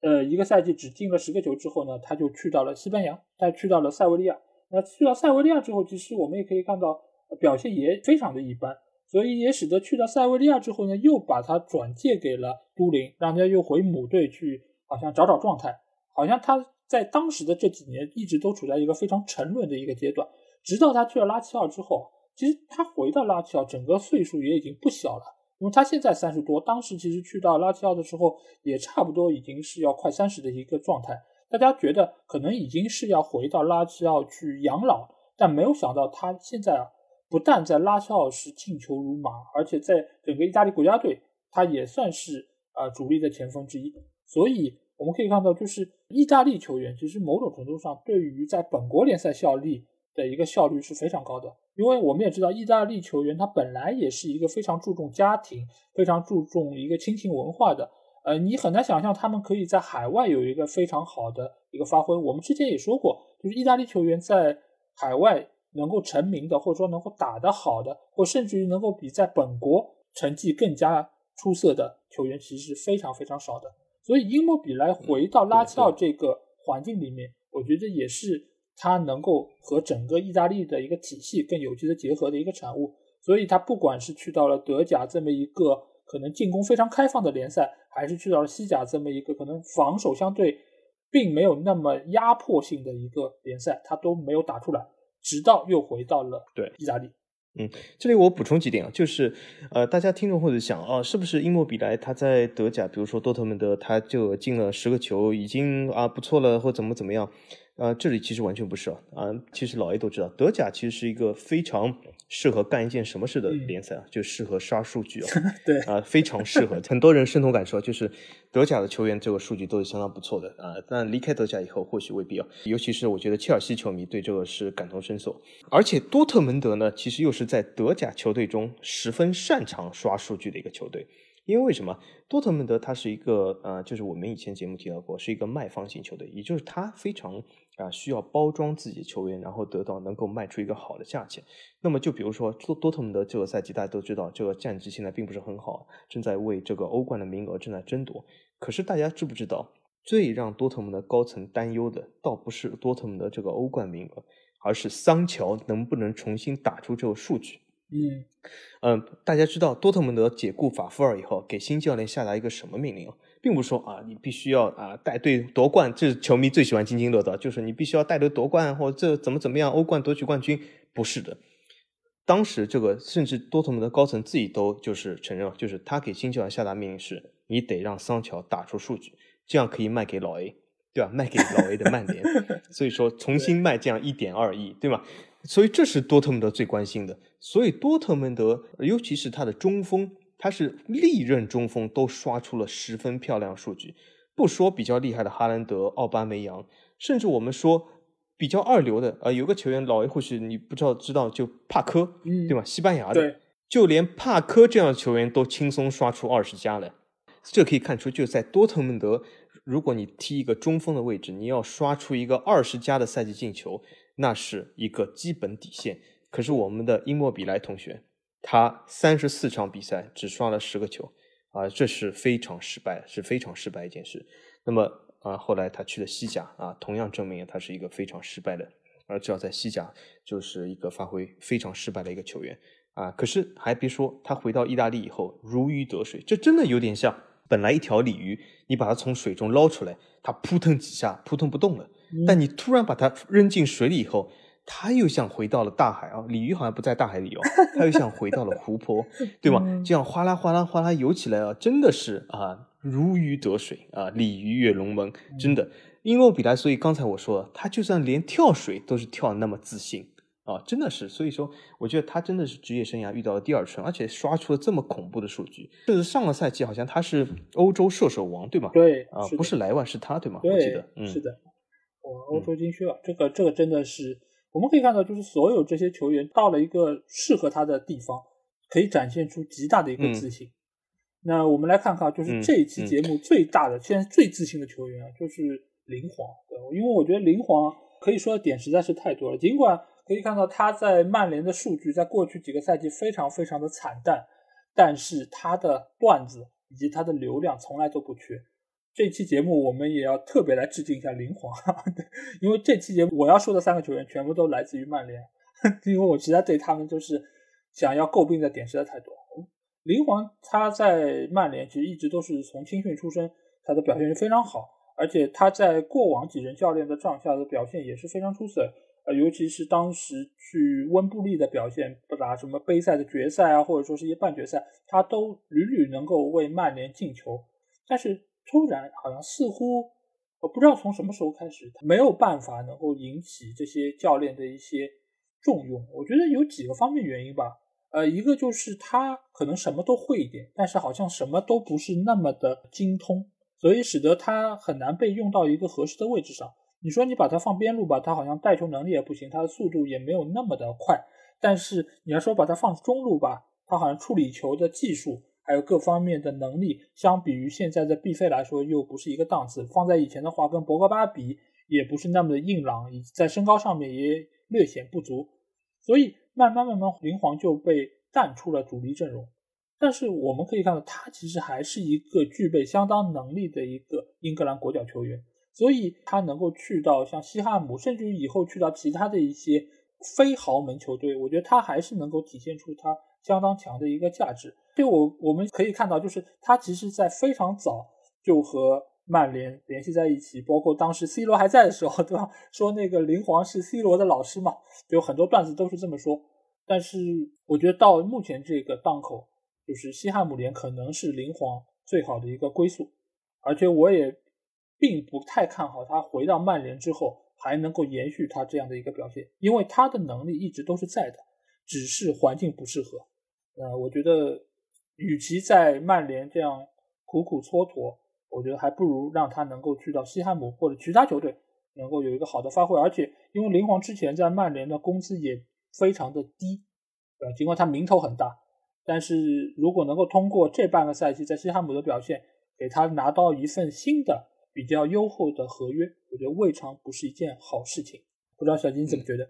[SPEAKER 1] 呃，一个赛季只进了十个球之后呢，他就去到了西班牙，他去到了塞维利亚。那去到塞维利亚之后，其实我们也可以看到表现也非常的一般，所以也使得去到塞维利亚之后呢，又把他转借给了都灵，让他又回母队去，好像找找状态。好像他在当时的这几年一直都处在一个非常沉沦的一个阶段。直到他去了拉齐奥之后，其实他回到拉齐奥，整个岁数也已经不小了，因为他现在三十多，当时其实去到拉齐奥的时候，也差不多已经是要快三十的一个状态。大家觉得可能已经是要回到拉齐奥去养老，但没有想到他现在啊，不但在拉齐奥是进球如麻，而且在整个意大利国家队，他也算是啊主力的前锋之一。所以我们可以看到，就是意大利球员其实某种程度上对于在本国联赛效力。的一个效率是非常高的，因为我们也知道，意大利球员他本来也是一个非常注重家庭、非常注重一个亲情文化的。呃，你很难想象他们可以在海外有一个非常好的一个发挥。我们之前也说过，就是意大利球员在海外能够成名的，或者说能够打得好的，或甚至于能够比在本国成绩更加出色的球员，其实是非常非常少的。所以，英莫比莱回到拉齐奥这个环境里面。我觉得也是他能够和整个意大利的一个体系更有机的结合的一个产物。所以他不管是去到了德甲这么一个可能进攻非常开放的联赛，还是去到了西甲这么一个可能防守相对并没有那么压迫性的一个联赛，他都没有打出来，直到又回到了
[SPEAKER 2] 对
[SPEAKER 1] 意大利。
[SPEAKER 2] 嗯，这里我补充几点啊，就是呃，大家听众或者想啊，是不是因莫比莱他在德甲，比如说多特蒙德，他就进了十个球，已经啊不错了，或怎么怎么样？啊，这里其实完全不是啊！啊，其实老 A 都知道，德甲其实是一个非常适合干一件什么事的联赛啊，就适合刷数据啊。
[SPEAKER 1] 对
[SPEAKER 2] 啊，非常适合，很多人深同感受，就是德甲的球员这个数据都是相当不错的啊。但离开德甲以后，或许未必啊。尤其是我觉得切尔西球迷对这个是感同身受，而且多特蒙德呢，其实又是在德甲球队中十分擅长刷数据的一个球队。因为为什么多特蒙德它是一个呃，就是我们以前节目提到过，是一个卖方型球队，也就是它非常啊需要包装自己的球员，然后得到能够卖出一个好的价钱。那么就比如说多多特蒙德这个赛季，大家都知道这个战绩现在并不是很好，正在为这个欧冠的名额正在争夺。可是大家知不知道，最让多特蒙德高层担忧的，倒不是多特蒙德这个欧冠名额，而是桑乔能不能重新打出这个数据。
[SPEAKER 1] 嗯
[SPEAKER 2] 嗯，大家知道多特蒙德解雇法夫尔以后，给新教练下达一个什么命令啊？并不是说啊，你必须要啊带队夺冠，这是球迷最喜欢津津乐道，就是你必须要带队夺冠，或者这怎么怎么样，欧冠夺取冠军，不是的。当时这个甚至多特蒙德高层自己都就是承认，就是他给新教练下达命令是，你得让桑乔打出数据，这样可以卖给老 A，对吧？卖给老 A 的曼联，所以说重新卖这样一点二亿，对吧？所以这是多特蒙德最关心的。所以多特蒙德，尤其是他的中锋，他是历任中锋都刷出了十分漂亮数据。不说比较厉害的哈兰德、奥巴梅扬，甚至我们说比较二流的，呃，有个球员老 A 或许你不知道知道，就帕科，
[SPEAKER 1] 嗯，
[SPEAKER 2] 对吧？西班牙的，就连帕科这样的球员都轻松刷出二十加了。这可以看出，就在多特蒙德，如果你踢一个中锋的位置，你要刷出一个二十加的赛季进球。那是一个基本底线。可是我们的伊莫比莱同学，他三十四场比赛只刷了十个球，啊，这是非常失败，是非常失败一件事。那么啊，后来他去了西甲，啊，同样证明他是一个非常失败的，而只要在西甲就是一个发挥非常失败的一个球员啊。可是还别说，他回到意大利以后如鱼得水，这真的有点像本来一条鲤鱼，你把它从水中捞出来，它扑腾几下扑腾不动了。但你突然把它扔进水里以后，它又像回到了大海啊！鲤鱼好像不在大海里哦，他又像回到了湖泊，对吗？这样哗啦哗啦哗啦游起来啊，真的是啊，如鱼得水啊，鲤鱼跃龙门，真的。因莫比莱，所以刚才我说了，他就算连跳水都是跳那么自信啊，真的是。所以说，我觉得他真的是职业生涯遇到了第二春，而且刷出了这么恐怖的数据。就是上个赛季好像他是欧洲射手王，对吗？
[SPEAKER 1] 对
[SPEAKER 2] 啊，不是莱万，是他对吗？我记得，嗯，
[SPEAKER 1] 是的。哇，欧洲金靴啊，这个这个真的是，我们可以看到，就是所有这些球员到了一个适合他的地方，可以展现出极大的一个自信。那我们来看看，就是这一期节目最大的、现在最自信的球员啊，就是林皇。对，因为我觉得林皇可以说的点实在是太多了。尽管可以看到他在曼联的数据在过去几个赛季非常非常的惨淡，但是他的段子以及他的流量从来都不缺。这期节目我们也要特别来致敬一下林皇，因为这期节目我要说的三个球员全部都来自于曼联，因为我实在对他们就是想要诟病的点实在太多。林皇他在曼联其实一直都是从青训出身，他的表现是非常好，而且他在过往几任教练的帐下的表现也是非常出色，呃，尤其是当时去温布利的表现，不打什么杯赛的决赛啊，或者说是一些半决赛，他都屡屡能够为曼联进球，但是。突然，好像似乎我不知道从什么时候开始，他没有办法能够引起这些教练的一些重用。我觉得有几个方面原因吧。呃，一个就是他可能什么都会一点，但是好像什么都不是那么的精通，所以使得他很难被用到一个合适的位置上。你说你把他放边路吧，他好像带球能力也不行，他的速度也没有那么的快。但是你要说把他放中路吧，他好像处理球的技术。还有各方面的能力，相比于现在的毕费来说，又不是一个档次。放在以前的话，跟博格巴比，也不是那么的硬朗，以及在身高上面也略显不足。所以慢慢慢慢，林皇就被淡出了主力阵容。但是我们可以看到，他其实还是一个具备相当能力的一个英格兰国脚球员。所以他能够去到像西汉姆，甚至于以后去到其他的一些非豪门球队，我觉得他还是能够体现出他相当强的一个价值。对我我们可以看到，就是他其实在非常早就和曼联联系在一起，包括当时 C 罗还在的时候，对吧？说那个林皇是 C 罗的老师嘛，就很多段子都是这么说。但是我觉得到目前这个档口，就是西汉姆联可能是林皇最好的一个归宿，而且我也并不太看好他回到曼联之后还能够延续他这样的一个表现，因为他的能力一直都是在的，只是环境不适合。呃，我觉得与其在曼联这样苦苦蹉跎，我觉得还不如让他能够去到西汉姆或者其他球队，能够有一个好的发挥。而且因为林皇之前在曼联的工资也。非常的低，呃，尽管他名头很大，但是如果能够通过这半个赛季在西汉姆的表现，给他拿到一份新的比较优厚的合约，我觉得未尝不是一件好事情。不知道小金你怎么觉得？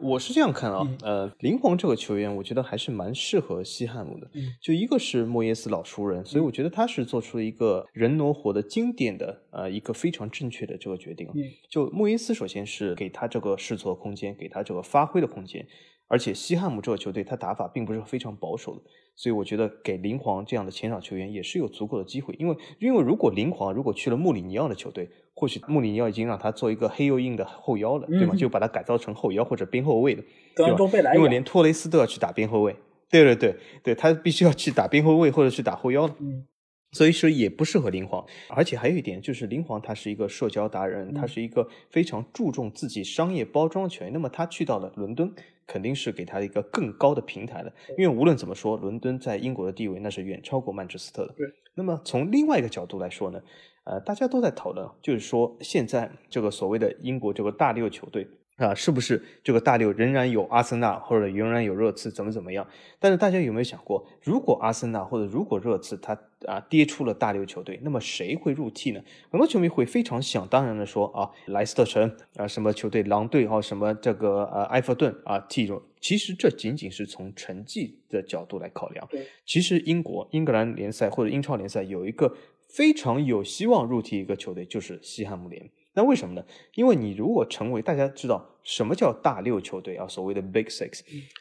[SPEAKER 2] 我是这样看啊，呃，林皇这个球员，我觉得还是蛮适合西汉姆的。就一个是莫耶斯老熟人，所以我觉得他是做出了一个人挪活的经典的呃一个非常正确的这个决定。就莫耶斯首先是给他这个试错空间，给他这个发挥的空间。而且西汉姆这个球队，他打法并不是非常保守的，所以我觉得给林皇这样的前场球员也是有足够的机会。因为，因为如果林皇如果去了穆里尼奥的球队，或许穆里尼奥已经让他做一个黑又硬的后腰了，对吧？就把他改造成后腰或者边后卫的，对吧？因为连托雷斯都要去打边后卫，对对对对，他必须要去打边后卫或者去打后腰了。嗯。所以说也不适合林皇，而且还有一点就是林皇他是一个社交达人，他是一个非常注重自己商业包装的球员。那么他去到了伦敦，肯定是给他一个更高的平台的。因为无论怎么说，伦敦在英国的地位那是远超过曼彻斯特的。
[SPEAKER 1] 对。
[SPEAKER 2] 那么从另外一个角度来说呢，呃，大家都在讨论，就是说现在这个所谓的英国这个大六球队。啊，是不是这个大六仍然有阿森纳，或者仍然有热刺，怎么怎么样？但是大家有没有想过，如果阿森纳或者如果热刺他啊跌出了大六球队，那么谁会入替呢？很多球迷会非常想当然的说啊，莱斯特城啊，什么球队，狼队啊，什么这个呃埃弗顿啊替入。其实这仅仅是从成绩的角度来考量。其实英国英格兰联赛或者英超联赛有一个非常有希望入替一个球队，就是西汉姆联。那为什么呢？因为你如果成为大家知道什么叫大六球队啊，所谓的 Big Six，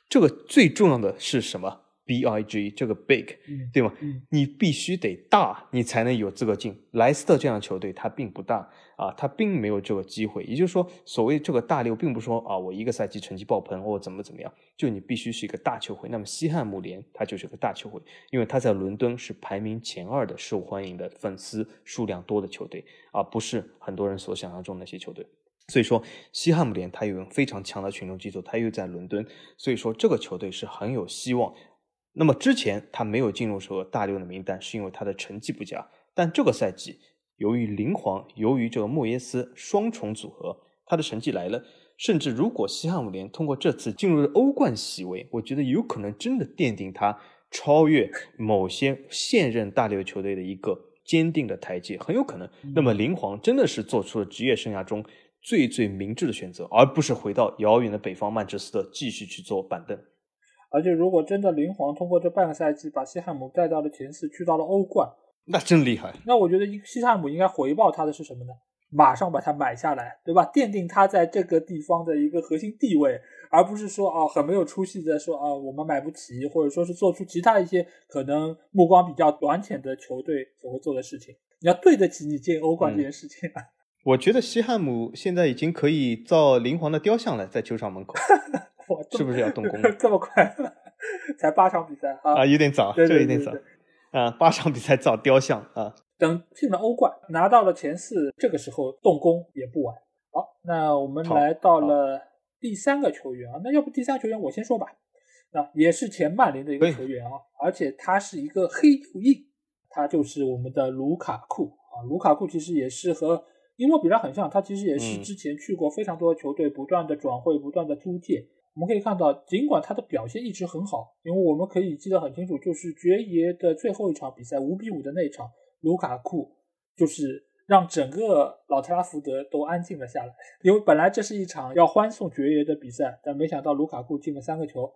[SPEAKER 2] 这个最重要的是什么？B I G 这个 big，对吗？你必须得大，你才能有资格进。莱斯特这样的球队，它并不大啊，它并没有这个机会。也就是说，所谓这个大六，并不是说啊，我一个赛季成绩爆棚或怎么怎么样，就你必须是一个大球会。那么西汉姆联它就是个大球会，因为它在伦敦是排名前二的受欢迎的粉丝数量多的球队，而不是很多人所想象中那些球队。所以说，西汉姆联它有非常强的群众基础，它又在伦敦，所以说这个球队是很有希望。那么之前他没有进入说大六的名单，是因为他的成绩不佳。但这个赛季，由于林皇，由于这个莫耶斯双重组合，他的成绩来了。甚至如果西汉姆联通过这次进入欧冠席位，我觉得有可能真的奠定他超越某些现任大六球队的一个坚定的台阶，很有可能。那么林皇真的是做出了职业生涯中最最明智的选择，而不是回到遥远的北方曼彻斯特继续去做板凳。
[SPEAKER 1] 而且，如果真的林皇通过这半个赛季把西汉姆带到了前四，去到了欧冠，
[SPEAKER 2] 那真厉害。
[SPEAKER 1] 那我觉得西汉姆应该回报他的是什么呢？马上把他买下来，对吧？奠定他在这个地方的一个核心地位，而不是说啊很没有出息的说啊我们买不起，或者说是做出其他一些可能目光比较短浅的球队所会做的事情。你要对得起你进欧冠这件事情啊。
[SPEAKER 2] 我觉得西汉姆现在已经可以造林皇的雕像了，在球场门口。是不是要动工？
[SPEAKER 1] 这么快？才八场比赛啊？
[SPEAKER 2] 啊，有点早，这有点早。啊，八场比赛造雕像啊。
[SPEAKER 1] 等进了欧冠，拿到了前四，这个时候动工也不晚。好，那我们来到了第三个球员啊。那要不第三个球员我先说吧。那也是前曼联的一个球员啊，而且他是一个黑又硬，他就是我们的卢卡库啊。卢卡库其实也是和伊莫比拉很像，他其实也是之前去过非常多的球队，不断的转会，不断的租借。我们可以看到，尽管他的表现一直很好，因为我们可以记得很清楚，就是爵爷的最后一场比赛五比五的那场，卢卡库就是让整个老特拉福德都安静了下来。因为本来这是一场要欢送爵爷的比赛，但没想到卢卡库进了三个球，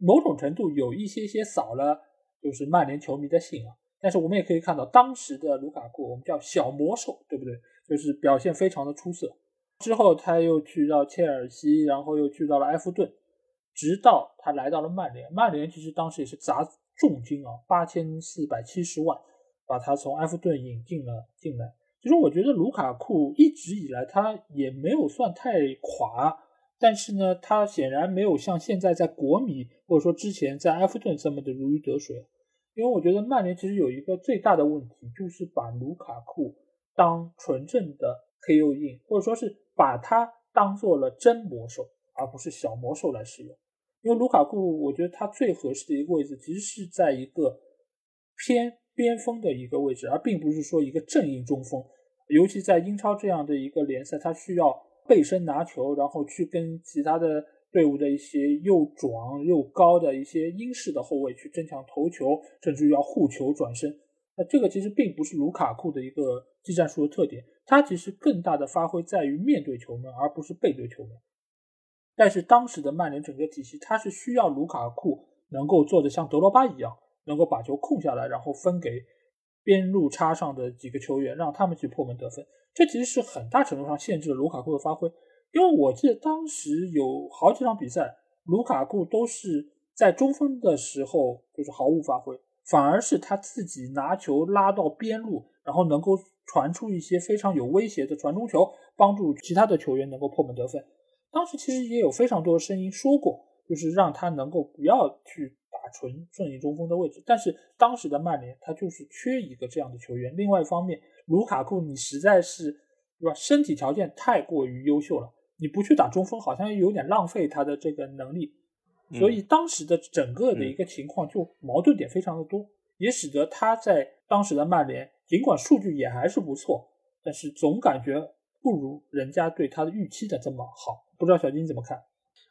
[SPEAKER 1] 某种程度有一些些扫了就是曼联球迷的兴啊。但是我们也可以看到，当时的卢卡库，我们叫小魔兽，对不对？就是表现非常的出色。之后他又去到切尔西，然后又去到了埃弗顿，直到他来到了曼联。曼联其实当时也是砸重金啊，八千四百七十万把他从埃弗顿引进了进来。其实我觉得卢卡库一直以来他也没有算太垮，但是呢，他显然没有像现在在国米或者说之前在埃弗顿这么的如鱼得水。因为我觉得曼联其实有一个最大的问题，就是把卢卡库当纯正的 KO 印，或者说是把他当做了真魔兽，而不是小魔兽来使用。因为卢卡库，我觉得他最合适的一个位置其实是在一个偏边锋的一个位置，而并不是说一个正印中锋。尤其在英超这样的一个联赛，他需要背身拿球，然后去跟其他的。队伍的一些又壮又高的一些英式的后卫去争抢头球，甚至于要护球转身。那这个其实并不是卢卡库的一个技战术的特点，他其实更大的发挥在于面对球门，而不是背对球门。但是当时的曼联整个体系，他是需要卢卡库能够做的像德罗巴一样，能够把球控下来，然后分给边路插上的几个球员，让他们去破门得分。这其实是很大程度上限制了卢卡库的发挥。因为我记得当时有好几场比赛，卢卡库都是在中锋的时候就是毫无发挥，反而是他自己拿球拉到边路，然后能够传出一些非常有威胁的传中球，帮助其他的球员能够破门得分。当时其实也有非常多的声音说过，就是让他能够不要去打纯顺应中锋的位置。但是当时的曼联他就是缺一个这样的球员。另外一方面，卢卡库你实在是对吧，身体条件太过于优秀了。你不去打中锋，好像有点浪费他的这个能力，所以当时的整个的一个情况就矛盾点非常的多，也使得他在当时的曼联，尽管数据也还是不错，但是总感觉不如人家对他的预期的这么好。不知道小金怎么看？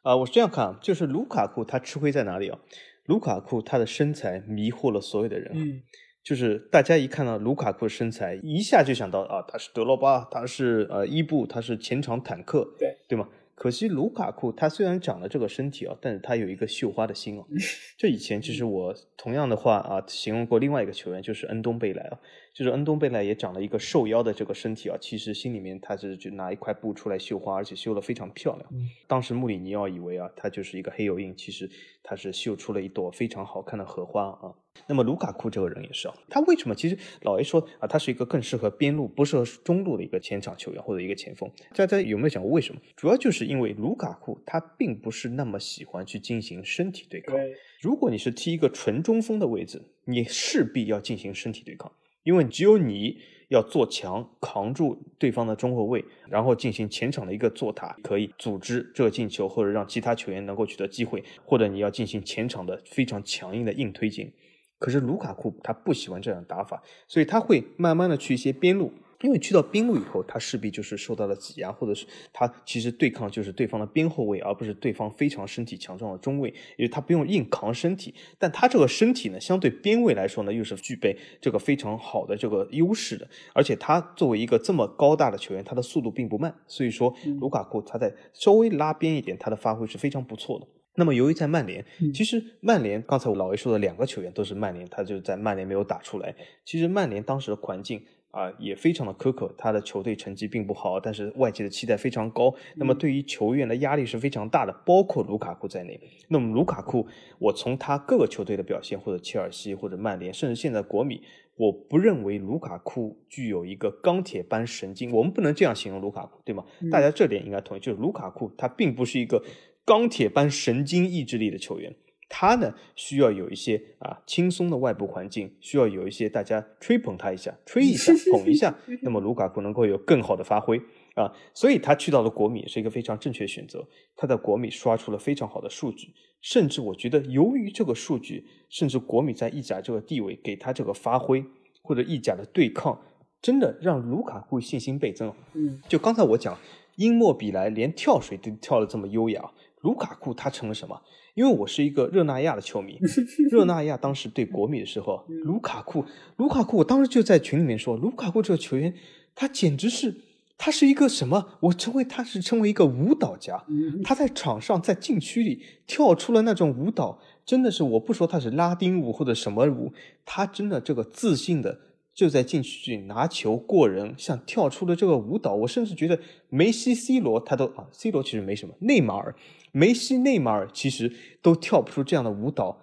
[SPEAKER 2] 啊，我是这样看，就是卢卡库他吃亏在哪里啊？卢卡库他的身材迷惑了所有的人。
[SPEAKER 1] 嗯。
[SPEAKER 2] 就是大家一看到卢卡库身材，一下就想到啊，他是德罗巴，他是呃伊布，他是前场坦克，
[SPEAKER 1] 对
[SPEAKER 2] 对吗？可惜卢卡库他虽然长了这个身体啊，但是他有一个绣花的心啊。这以前其实我同样的话啊，形容过另外一个球员，就是恩东贝莱啊，就是恩东贝莱也长了一个瘦腰的这个身体啊，其实心里面他是就拿一块布出来绣花，而且绣的非常漂亮。当时穆里尼奥以为啊，他就是一个黑油印，其实他是绣出了一朵非常好看的荷花啊。那么卢卡库这个人也是啊，他为什么？其实老 A 说啊，他是一个更适合边路、不适合中路的一个前场球员或者一个前锋。大家有没有想过为什么？主要就是因为卢卡库他并不是那么喜欢去进行身体对抗。如果你是踢一个纯中锋的位置，你势必要进行身体对抗，因为只有你要做强，扛住对方的中后卫，然后进行前场的一个做塔，可以组织这个进球，或者让其他球员能够取得机会，或者你要进行前场的非常强硬的硬推进。可是卢卡库他不喜欢这样打法，所以他会慢慢的去一些边路，因为去到边路以后，他势必就是受到了挤压，或者是他其实对抗就是对方的边后卫，而不是对方非常身体强壮的中卫，因为他不用硬扛身体，但他这个身体呢，相对边卫来说呢，又是具备这个非常好的这个优势的，而且他作为一个这么高大的球员，他的速度并不慢，所以说卢卡库他在稍微拉边一点，他的发挥是非常不错的。那么，由于在曼联，其实曼联刚才我老魏说的两个球员都是曼联，他就在曼联没有打出来。其实曼联当时的环境啊也非常的苛刻，他的球队成绩并不好，但是外界的期待非常高。那么对于球员的压力是非常大的，包括卢卡库在内。那么卢卡库，我从他各个球队的表现，或者切尔西，或者曼联，甚至现在国米，我不认为卢卡库具有一个钢铁般神经。我们不能这样形容卢卡库，对吗？大家这点应该同意，就是卢卡库他并不是一个。钢铁般神经意志力的球员，他呢需要有一些啊轻松的外部环境，需要有一些大家吹捧他一下，吹一下，捧一下，那么卢卡库能够有更好的发挥啊，所以他去到了国米是一个非常正确的选择。他在国米刷出了非常好的数据，甚至我觉得由于这个数据，甚至国米在意甲这个地位给他这个发挥或者意甲的对抗，真的让卢卡库信心倍增。
[SPEAKER 1] 嗯，
[SPEAKER 2] 就刚才我讲，英莫比莱连跳水都跳得这么优雅。卢卡库他成了什么？因为我是一个热那亚的球迷，热那亚当时对国米的时候，卢卡库，卢卡库，我当时就在群里面说，卢卡库这个球员，他简直是，他是一个什么？我称为他是称为一个舞蹈家，他在场上在禁区里跳出了那种舞蹈，真的是我不说他是拉丁舞或者什么舞，他真的这个自信的就在禁区里拿球过人，像跳出了这个舞蹈。我甚至觉得梅西、C 罗他都啊，C 罗其实没什么，内马尔、梅西、内马尔其实都跳不出这样的舞蹈，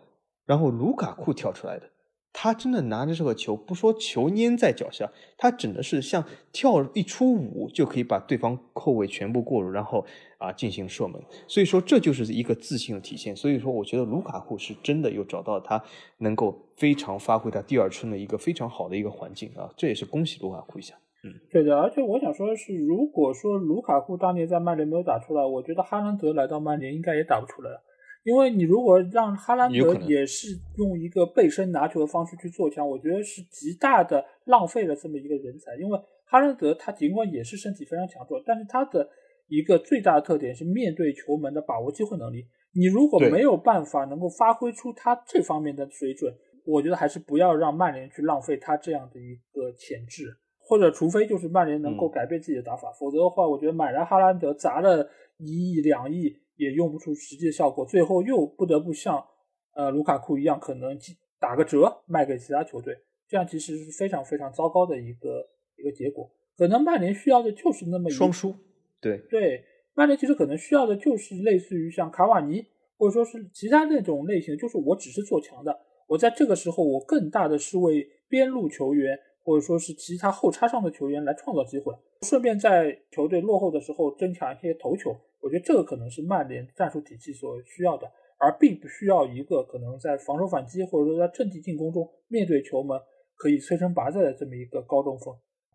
[SPEAKER 2] 然后卢卡库跳出来的。他真的拿着这个球，不说球粘在脚下，他整的是像跳一出舞就可以把对方后卫全部过入，然后啊进行射门。所以说这就是一个自信的体现。所以说我觉得卢卡库是真的又找到他能够非常发挥他第二春的一个非常好的一个环境啊，这也是恭喜卢卡库一下。嗯，
[SPEAKER 1] 对的。而且我想说的是，如果说卢卡库当年在曼联没有打出来，我觉得哈兰德来到曼联应该也打不出来。因为你如果让哈兰德也是用一个背身拿球的方式去做强，我觉得是极大的浪费了这么一个人才。因为哈兰德他尽管也是身体非常强壮，但是他的一个最大的特点是面对球门的把握机会能力。你如果没有办法能够发挥出他这方面的水准，我觉得还是不要让曼联去浪费他这样的一个潜质，或者除非就是曼联能够改变自己的打法，否则的话，我觉得买来哈兰德砸了一亿两亿。也用不出实际的效果，最后又不得不像呃卢卡库一样，可能打个折卖给其他球队，这样其实是非常非常糟糕的一个一个结果。可能曼联需要的就是那么
[SPEAKER 2] 双输，对
[SPEAKER 1] 对，曼联其实可能需要的就是类似于像卡瓦尼或者说是其他那种类型，就是我只是做强的，我在这个时候我更大的是为边路球员或者说是其他后插上的球员来创造机会，顺便在球队落后的时候争抢一些头球。我觉得这个可能是曼联战术体系所需要的，而并不需要一个可能在防守反击或者说在阵地进攻中面对球门可以摧城拔寨的这么一个高中锋。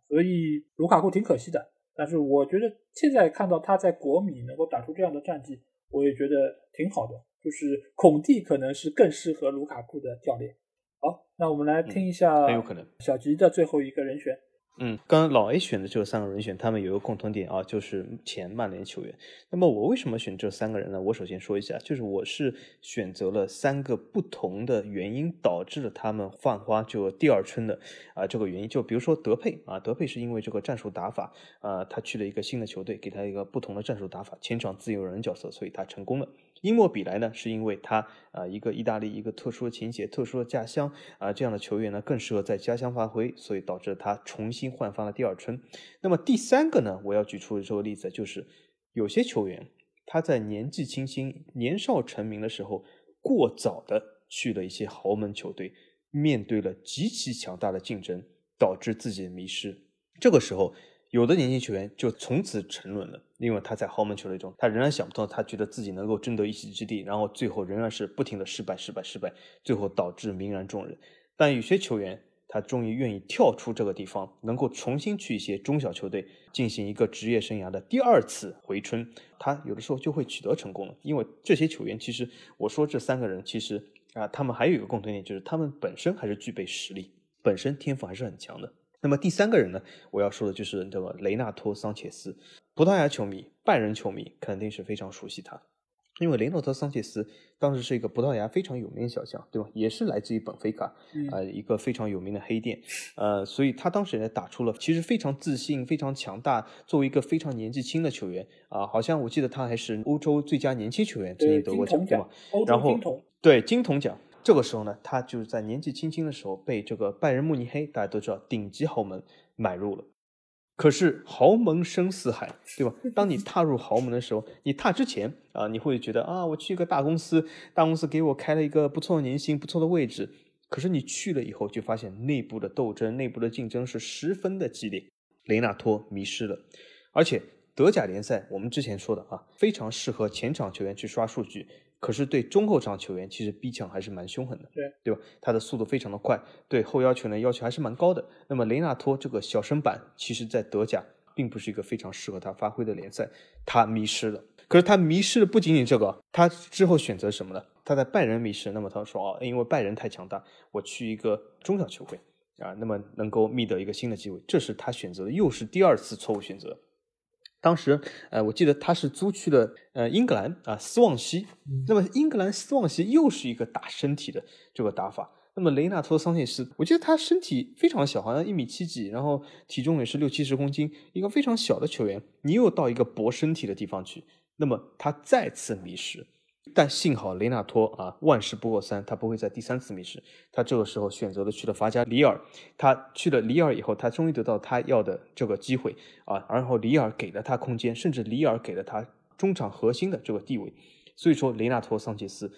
[SPEAKER 1] 所以卢卡库挺可惜的，但是我觉得现在看到他在国米能够打出这样的战绩，我也觉得挺好的。就是孔蒂可能是更适合卢卡库的教练。好，那我们来听一下，
[SPEAKER 2] 很有可能
[SPEAKER 1] 小吉的最后一个人选。
[SPEAKER 2] 嗯，刚刚老 A 选的这三个人选，他们有一个共同点啊，就是前曼联球员。那么我为什么选这三个人呢？我首先说一下，就是我是选择了三个不同的原因导致了他们焕发就第二春的啊这个原因。就比如说德佩啊，德佩是因为这个战术打法啊，他去了一个新的球队，给他一个不同的战术打法，前场自由人角色，所以他成功了。因莫比莱呢，是因为他啊一个意大利一个特殊的情节、特殊的家乡啊，这样的球员呢更适合在家乡发挥，所以导致他重新焕发了第二春。那么第三个呢，我要举出的这个例子就是，有些球员他在年纪轻轻、年少成名的时候，过早的去了一些豪门球队，面对了极其强大的竞争，导致自己迷失。这个时候。有的年轻球员就从此沉沦了，因为他在豪门球队中，他仍然想不通，他觉得自己能够争得一席之地，然后最后仍然是不停的失败、失败、失败，最后导致泯然众人。但有些球员，他终于愿意跳出这个地方，能够重新去一些中小球队进行一个职业生涯的第二次回春，他有的时候就会取得成功了。因为这些球员，其实我说这三个人，其实啊，他们还有一个共同点，就是他们本身还是具备实力，本身天赋还是很强的。那么第三个人呢，我要说的就是这个雷纳托·桑切斯，葡萄牙球迷、拜仁球迷肯定是非常熟悉他，因为雷诺托·桑切斯当时是一个葡萄牙非常有名的小将，对吧？也是来自于本菲卡，呃，一个非常有名的黑店，呃，所以他当时也打出了其实非常自信、非常强大。作为一个非常年纪轻的球员，啊，好像我记得他还是欧洲最佳年轻球员，曾经得过奖，对吧？然后对金童奖。这个时候呢，他就是在年纪轻轻的时候被这个拜仁慕尼黑，大家都知道顶级豪门买入了。可是豪门深似海，对吧？当你踏入豪门的时候，你踏之前啊，你会觉得啊，我去一个大公司，大公司给我开了一个不错的年薪，不错的位置。可是你去了以后，就发现内部的斗争、内部的竞争是十分的激烈。雷纳托迷失了，而且德甲联赛，我们之前说的啊，非常适合前场球员去刷数据。可是对中后场球员，其实逼抢还是蛮凶狠的，
[SPEAKER 1] 对
[SPEAKER 2] 对吧？他的速度非常的快，对后腰球员要求还是蛮高的。那么雷纳托这个小身板，其实在德甲并不是一个非常适合他发挥的联赛，他迷失了。可是他迷失的不仅仅这个，他之后选择什么呢？他在拜仁迷失。那么他说哦，因为拜仁太强大，我去一个中小球会啊，那么能够觅得一个新的机会。这是他选择的，又是第二次错误选择。当时，呃，我记得他是租去了呃英格兰啊斯旺西，那么英格兰斯旺西又是一个打身体的这个打法。那么雷纳托桑切斯，我记得他身体非常小，好像一米七几，然后体重也是六七十公斤，一个非常小的球员，你又到一个搏身体的地方去，那么他再次迷失。但幸好雷纳托啊，万事不过三，他不会在第三次迷失。他这个时候选择了去了法加里尔，他去了里尔以后，他终于得到他要的这个机会啊，然后里尔给了他空间，甚至里尔给了他中场核心的这个地位。所以说，雷纳托桑切斯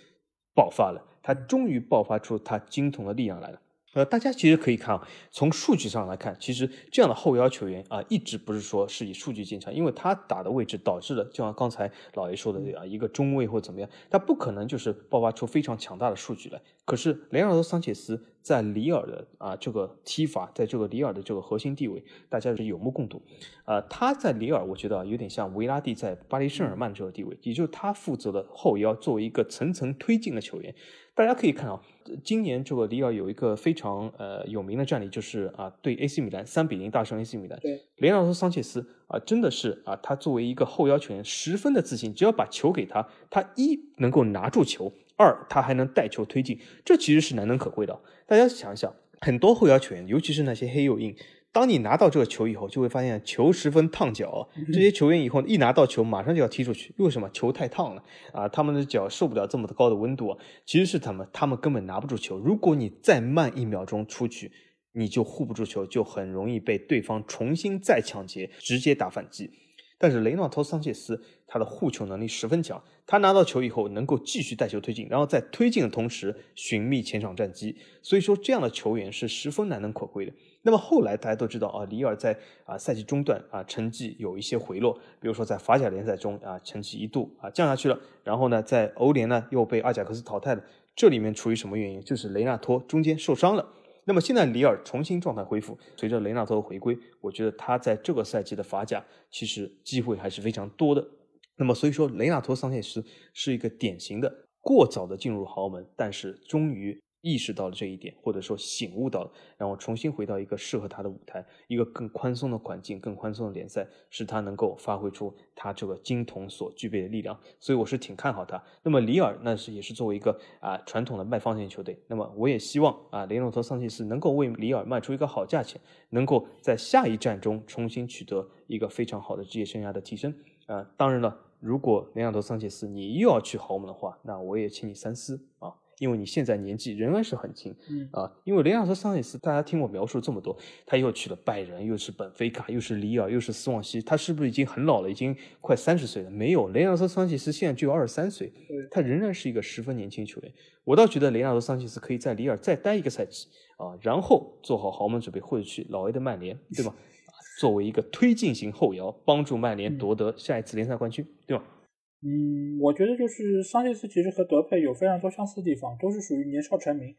[SPEAKER 2] 爆发了，他终于爆发出他精通的力量来了。呃，大家其实可以看啊，从数据上来看，其实这样的后腰球员啊，一直不是说是以数据见长，因为他打的位置导致了，就像刚才老爷说的啊，一个中卫或怎么样，他不可能就是爆发出非常强大的数据来。可是雷纳多桑切斯在里尔的啊这个踢法，在这个里尔的这个核心地位，大家是有目共睹。呃，他在里尔，我觉得有点像维拉蒂在巴黎圣日耳曼这个地位，也就是他负责的后腰，作为一个层层推进的球员。大家可以看到，今年这个里尔有一个非常呃有名的战例，就是啊对 AC 米兰三比零大胜 AC 米兰。
[SPEAKER 1] 对，
[SPEAKER 2] 雷纳多桑切斯啊真的是啊他作为一个后腰球员十分的自信，只要把球给他，他一能够拿住球，二他还能带球推进，这其实是难能可贵的。大家想一想，很多后腰球员，尤其是那些黑又硬。当你拿到这个球以后，就会发现球十分烫脚。这些球员以后一拿到球，马上就要踢出去。为什么？球太烫了啊！他们的脚受不了这么高的温度啊。其实是他们，他们根本拿不住球。如果你再慢一秒钟出去，你就护不住球，就很容易被对方重新再抢劫，直接打反击。但是雷诺托桑切斯他的护球能力十分强，他拿到球以后能够继续带球推进，然后在推进的同时寻觅前场战机。所以说，这样的球员是十分难能可贵的。那么后来大家都知道啊，里尔在啊赛季中段啊成绩有一些回落，比如说在法甲联赛中啊成绩一度啊降下去了，然后呢在欧联呢又被阿贾克斯淘汰了，这里面出于什么原因？就是雷纳托中间受伤了。那么现在里尔重新状态恢复，随着雷纳托的回归，我觉得他在这个赛季的法甲其实机会还是非常多的。那么所以说雷纳托桑切斯是一个典型的过早的进入豪门，但是终于。意识到了这一点，或者说醒悟到了，然后重新回到一个适合他的舞台，一个更宽松的环境，更宽松的联赛，使他能够发挥出他这个金童所具备的力量。所以我是挺看好他。那么里尔那是也是作为一个啊传统的卖方型球队，那么我也希望啊雷诺托桑切斯能够为里尔卖出一个好价钱，能够在下一站中重新取得一个非常好的职业生涯的提升。啊，当然了，如果雷亚德桑切斯你又要去豪门的话，那我也请你三思啊。因为你现在年纪仍然是很轻，
[SPEAKER 1] 嗯
[SPEAKER 2] 啊，因为雷亚德桑切斯，大家听我描述这么多，他又去了拜仁，又是本菲卡，又是里尔，又是斯旺西，他是不是已经很老了，已经快三十岁了？没有，雷亚德桑切斯现在只有二十三岁，他仍然是一个十分年轻球员。我倒觉得雷纳多桑切斯可以在里尔再待一个赛季啊，然后做好豪门准备，或者去老 A 的曼联，对吧？作为一个推进型后腰，帮助曼联夺得下一次联赛冠军，对吧？
[SPEAKER 1] 嗯，我觉得就是桑切斯其实和德佩有非常多相似的地方，都是属于年少成名，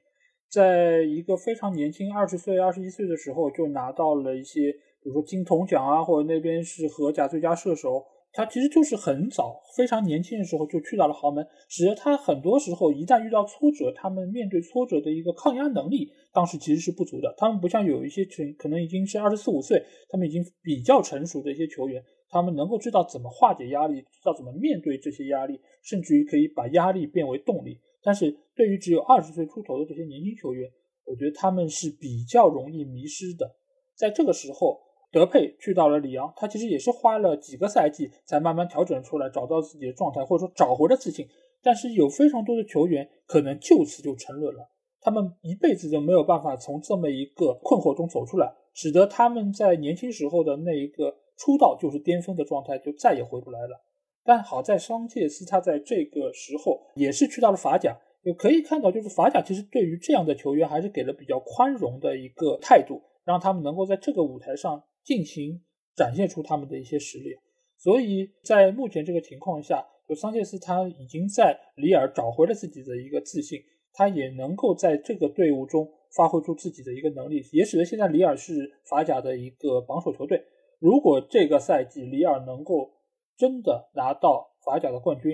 [SPEAKER 1] 在一个非常年轻，二十岁、二十一岁的时候就拿到了一些，比如说金童奖啊，或者那边是荷甲最佳射手。他其实就是很早、非常年轻的时候就去到了豪门，使得他很多时候一旦遇到挫折，他们面对挫折的一个抗压能力，当时其实是不足的。他们不像有一些成可能已经是二十四五岁，他们已经比较成熟的一些球员。他们能够知道怎么化解压力，知道怎么面对这些压力，甚至于可以把压力变为动力。但是对于只有二十岁出头的这些年轻球员，我觉得他们是比较容易迷失的。在这个时候，德佩去到了里昂，他其实也是花了几个赛季才慢慢调整出来，找到自己的状态，或者说找回了自信。但是有非常多的球员可能就此就沉沦了，他们一辈子都没有办法从这么一个困惑中走出来，使得他们在年轻时候的那一个。出道就是巅峰的状态，就再也回不来了。但好在桑切斯他在这个时候也是去到了法甲，也可以看到，就是法甲其实对于这样的球员还是给了比较宽容的一个态度，让他们能够在这个舞台上进行展现出他们的一些实力。所以在目前这个情况下，就桑切斯他已经在里尔找回了自己的一个自信，他也能够在这个队伍中发挥出自己的一个能力，也使得现在里尔是法甲的一个榜首球队。如果这个赛季里尔能够真的拿到法甲的冠军，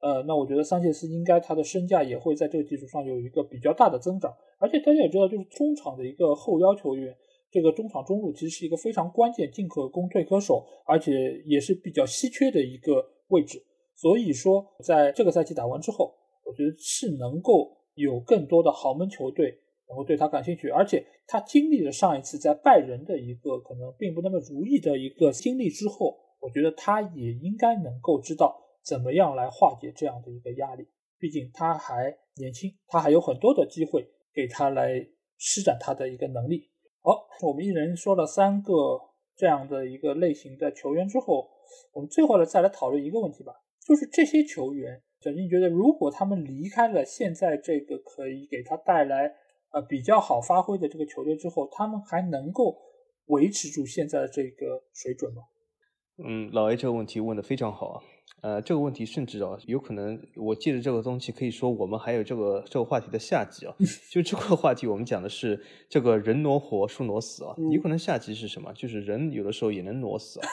[SPEAKER 1] 呃，那我觉得桑切斯应该他的身价也会在这个基础上有一个比较大的增长。而且大家也知道，就是中场的一个后腰球员，这个中场中路其实是一个非常关键、进可攻、退可守，而且也是比较稀缺的一个位置。所以说，在这个赛季打完之后，我觉得是能够有更多的豪门球队。然后对他感兴趣，而且他经历了上一次在拜仁的一个可能并不那么如意的一个经历之后，我觉得他也应该能够知道怎么样来化解这样的一个压力。毕竟他还年轻，他还有很多的机会给他来施展他的一个能力。好，我们一人说了三个这样的一个类型的球员之后，我们最后呢再来讨论一个问题吧，就是这些球员，小金觉得如果他们离开了现在这个可以给他带来呃比较好发挥的这个球队之后，他们还能够维持住现在的这个水准吗？
[SPEAKER 2] 嗯，老 A 这个问题问的非常好啊。呃，这个问题甚至啊，有可能我借着这个东西可以说，我们还有这个这个话题的下集啊。就这个话题，我们讲的是这个人挪活，树挪死啊。有可能下集是什么？就是人有的时候也能挪死啊。